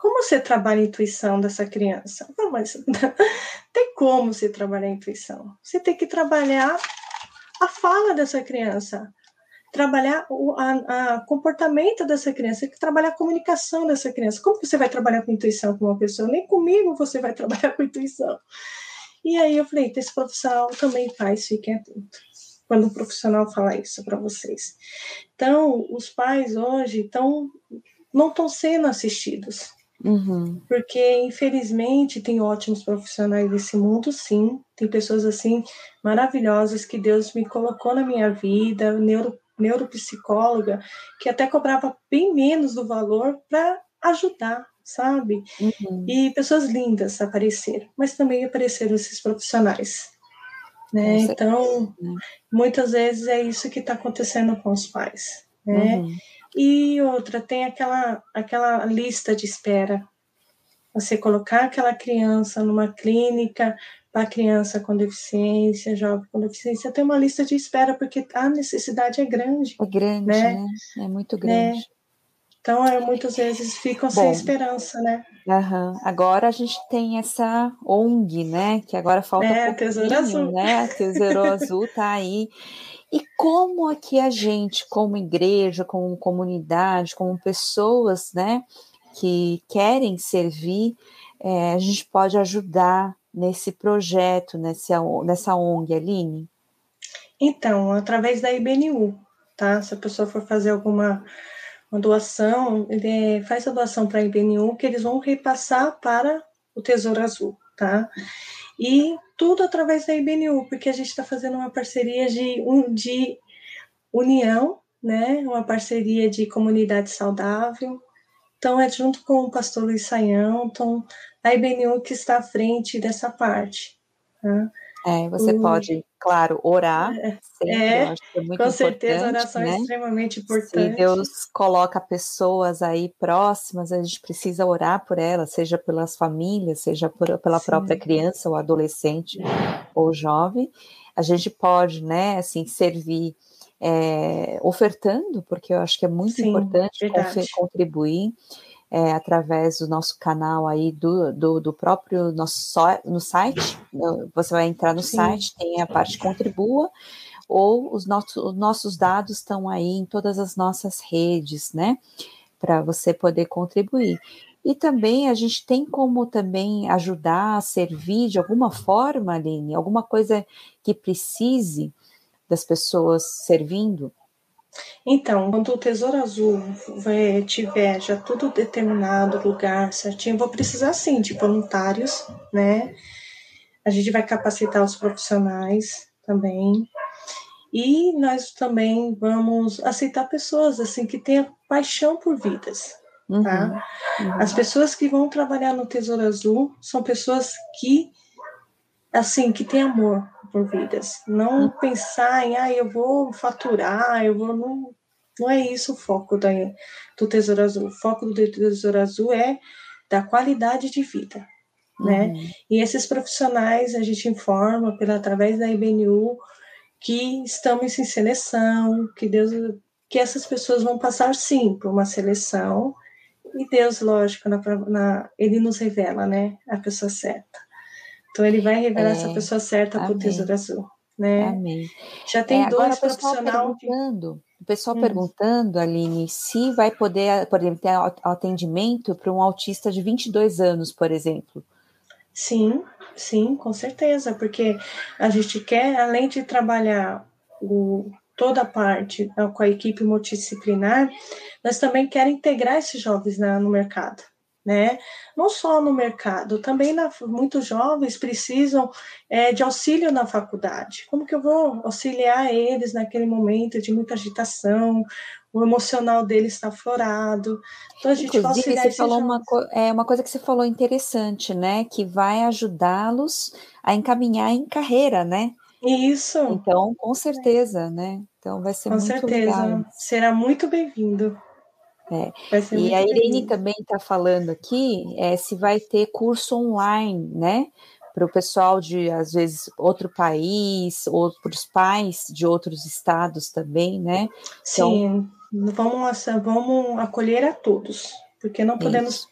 Como você trabalha a intuição dessa criança? Não, mas tem como você trabalhar a intuição. Você tem que trabalhar a fala dessa criança, trabalhar o a, a comportamento dessa criança, tem que trabalhar a comunicação dessa criança. Como você vai trabalhar com intuição com uma pessoa? Nem comigo você vai trabalhar com intuição. E aí eu falei, esse profissional também faz, fiquem atentos quando um profissional fala isso para vocês. Então, os pais hoje estão não estão sendo assistidos. Uhum. Porque, infelizmente, tem ótimos profissionais nesse mundo, sim. Tem pessoas assim maravilhosas que Deus me colocou na minha vida, neuro, neuropsicóloga, que até cobrava bem menos do valor para ajudar, sabe? Uhum. E pessoas lindas apareceram, mas também apareceram esses profissionais. Né? Então, muitas vezes é isso que está acontecendo com os pais. Né? Uhum. E outra, tem aquela, aquela lista de espera. Você colocar aquela criança numa clínica para criança com deficiência, jovem com deficiência, tem uma lista de espera, porque a necessidade é grande. É grande, né? né? É muito grande. Né? Então, é, muitas vezes ficam Bom, sem esperança, né? Uhum. Agora a gente tem essa ONG, né? Que agora falta é, um Tesouro Azul. né? Tesouro Azul tá aí. E como é que a gente, como igreja, como comunidade, como pessoas, né, que querem servir, é, a gente pode ajudar nesse projeto, nessa, nessa ONG, Aline? Então, através da IBNU, tá? Se a pessoa for fazer alguma uma doação, faz a doação para a IBNU, que eles vão repassar para o Tesouro Azul, tá? E tudo através da IBNU, porque a gente está fazendo uma parceria de, de união, né? Uma parceria de comunidade saudável. Então, é junto com o pastor Luiz Saião, então, a IBNU que está à frente dessa parte. Tá? É, você o... pode, claro, orar. É, sempre, é, é com certeza, a oração né? é extremamente importante. Se Deus coloca pessoas aí próximas, a gente precisa orar por elas, seja pelas famílias, seja por, pela Sim. própria criança ou adolescente ou jovem. A gente pode, né, assim, servir é, ofertando, porque eu acho que é muito Sim, importante contribuir é, através do nosso canal aí do, do, do, próprio nosso so, no site. Você vai entrar no Sim. site, tem a parte contribua, ou os, nossos os nossos dados estão aí em todas as nossas redes, né? Para você poder contribuir. E também a gente tem como também ajudar a servir de alguma forma, Aline, alguma coisa que precise das pessoas servindo. Então, quando o Tesouro Azul tiver já tudo determinado, lugar certinho, vou precisar sim de voluntários, né? A gente vai capacitar os profissionais também. E nós também vamos aceitar pessoas assim que tenham paixão por vidas, uhum, tá? Uhum. As pessoas que vão trabalhar no Tesouro Azul são pessoas que assim, que têm amor por vidas. Não uhum. pensar em, ah, eu vou faturar, eu vou não não é isso o foco da, do Tesouro Azul. O foco do Tesouro Azul é da qualidade de vida, né? Uhum. E esses profissionais a gente informa pela através da IBNU que estamos em seleção, que Deus que essas pessoas vão passar sim por uma seleção e Deus, lógico, na, na, ele nos revela, né, a pessoa certa. Então ele vai revelar é, essa pessoa certa para o Tesouro Azul, né? Amém. Já tem é, dois profissionais. O pessoal hum. perguntando, Aline, se vai poder, por exemplo, ter atendimento para um autista de 22 anos, por exemplo. Sim, sim, com certeza, porque a gente quer, além de trabalhar o, toda a parte né, com a equipe multidisciplinar, nós também queremos integrar esses jovens na, no mercado né? Não só no mercado, também na, muitos jovens precisam é, de auxílio na faculdade. Como que eu vou auxiliar eles naquele momento de muita agitação? O emocional deles está florado. Então a gente Inclusive, você falou uma, é, uma coisa que você falou interessante, né? Que vai ajudá-los a encaminhar em carreira, né? Isso. Então, com certeza, né? Então vai ser com muito certeza. legal. Será muito bem-vindo. É. E a Irene também está falando aqui é, se vai ter curso online, né? Para o pessoal de, às vezes, outro país, ou para os pais de outros estados também, né? Então, Sim, vamos, vamos acolher a todos, porque não podemos isso.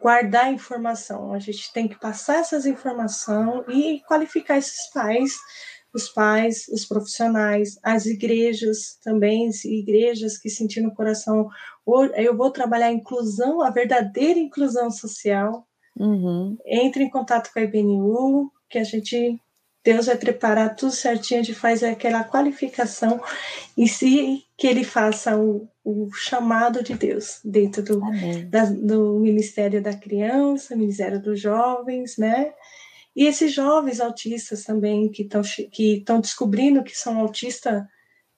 guardar informação. A gente tem que passar essas informações e qualificar esses pais os pais, os profissionais, as igrejas também, igrejas que sentiram no coração, eu vou trabalhar a inclusão, a verdadeira inclusão social. Uhum. Entre em contato com a IBNU, que a gente, Deus vai preparar tudo certinho, a gente faz aquela qualificação e se que ele faça o, o chamado de Deus dentro do, da, do Ministério da Criança, Ministério dos Jovens, né? E esses jovens autistas também que estão que estão descobrindo que são autistas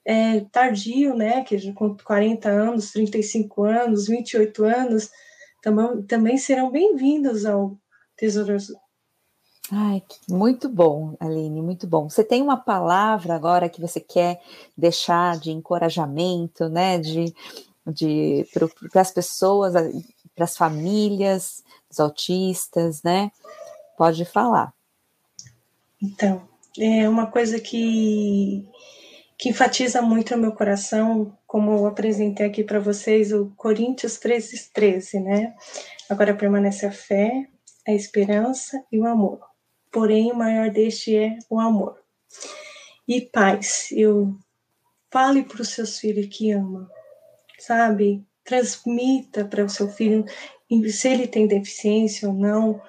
é, tardio, né, que com 40 anos, 35 anos, 28 anos, também, também serão bem-vindos ao Tesouro Azul. Ai, muito bom, Aline, muito bom. Você tem uma palavra agora que você quer deixar de encorajamento, né, de, de para as pessoas, para as famílias, os autistas, né? Pode falar. Então, é uma coisa que, que enfatiza muito o meu coração, como eu apresentei aqui para vocês, o Coríntios 13, 13, né? Agora permanece a fé, a esperança e o amor. Porém, o maior deste é o amor. E paz, eu fale para os seus filhos que ama, sabe? Transmita para o seu filho, se ele tem deficiência ou não,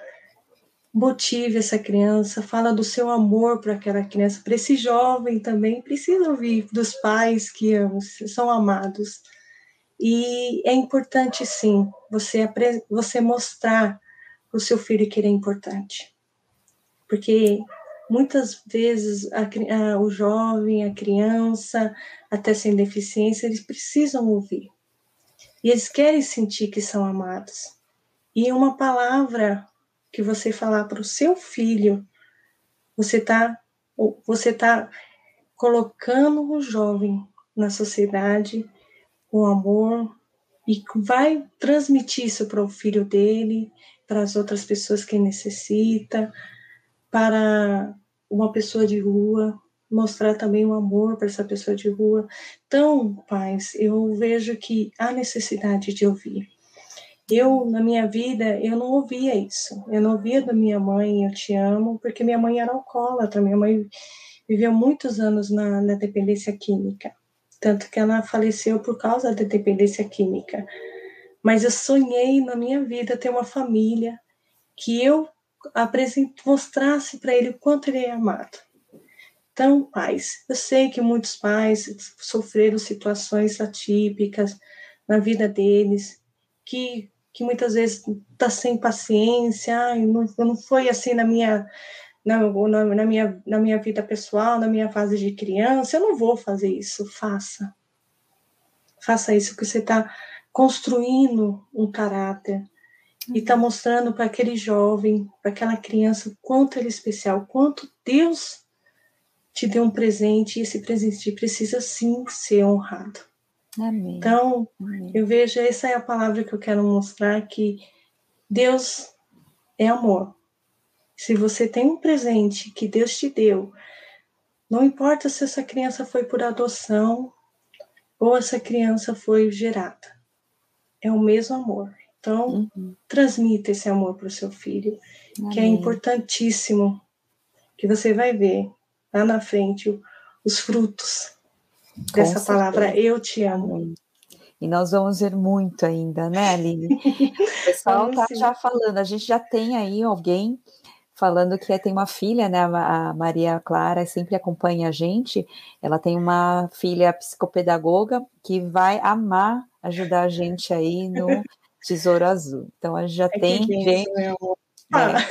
motive essa criança, fala do seu amor para aquela criança, para esse jovem também, precisa ouvir dos pais que amam, são amados. E é importante, sim, você, você mostrar para o seu filho que ele é importante. Porque muitas vezes a, a, o jovem, a criança, até sem deficiência, eles precisam ouvir. E eles querem sentir que são amados. E uma palavra que você falar para o seu filho, você está você tá colocando o jovem na sociedade com amor e vai transmitir isso para o filho dele, para as outras pessoas que necessita, para uma pessoa de rua, mostrar também o amor para essa pessoa de rua. Então, pais, eu vejo que há necessidade de ouvir. Eu, na minha vida, eu não ouvia isso. Eu não ouvia da minha mãe, eu te amo, porque minha mãe era alcoólatra. Minha mãe viveu muitos anos na, na dependência química. Tanto que ela faleceu por causa da dependência química. Mas eu sonhei na minha vida ter uma família que eu mostrasse para ele o quanto ele é amado. Então, pais, eu sei que muitos pais sofreram situações atípicas na vida deles, que, que muitas vezes tá sem paciência, Ai, não, não foi assim na minha na, na, na, minha, na minha vida pessoal, na minha fase de criança, eu não vou fazer isso. Faça. Faça isso, que você está construindo um caráter e está mostrando para aquele jovem, para aquela criança, o quanto ele é especial, quanto Deus te deu um presente e esse presente precisa sim ser honrado. Amém. Então, Amém. eu vejo, essa é a palavra que eu quero mostrar, que Deus é amor. Se você tem um presente que Deus te deu, não importa se essa criança foi por adoção ou essa criança foi gerada, é o mesmo amor. Então, uhum. transmita esse amor para o seu filho, Amém. que é importantíssimo, que você vai ver lá na frente os frutos dessa certeza. palavra eu te amo. E nós vamos ver muito ainda, né, Aline? O pessoal está já falando, a gente já tem aí alguém falando que tem uma filha, né? A Maria Clara sempre acompanha a gente. Ela tem uma filha psicopedagoga que vai amar ajudar a gente aí no Tesouro Azul. Então a gente já é tem gente. Né, ah.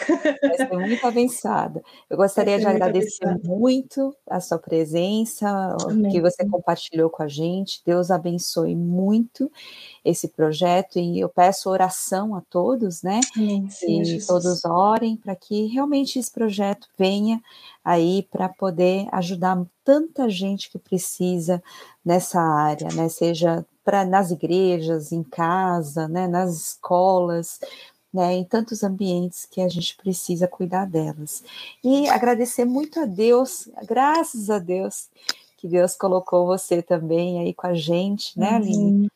Vai ser muito abençoada. Eu gostaria de agradecer muito, muito a sua presença, o que você compartilhou com a gente. Deus abençoe muito esse projeto e eu peço oração a todos, né? Sim, sim, e todos orem para que realmente esse projeto venha aí para poder ajudar tanta gente que precisa nessa área, né? Seja para nas igrejas, em casa, né? Nas escolas, né, em tantos ambientes que a gente precisa cuidar delas. E agradecer muito a Deus, graças a Deus, que Deus colocou você também aí com a gente, né, Aline?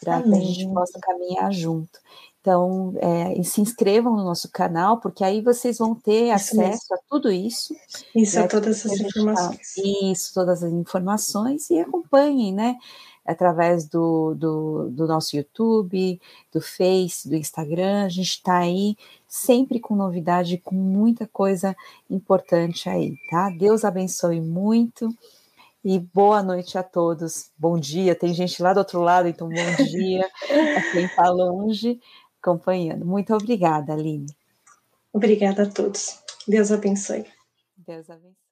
Para que a gente possa caminhar junto. Então, é, se inscrevam no nosso canal, porque aí vocês vão ter isso acesso mesmo. a tudo isso. Isso, né, a todas essas informações. Tá, isso, todas as informações, e acompanhem, né? Através do, do, do, nosso YouTube, do Face, do Instagram. A gente está aí sempre com novidade, com muita coisa importante aí, tá? Deus abençoe muito e boa noite a todos. Bom dia, tem gente lá do outro lado, então bom dia a quem está longe acompanhando. Muito obrigada, Aline. Obrigada a todos. Deus abençoe. Deus abençoe.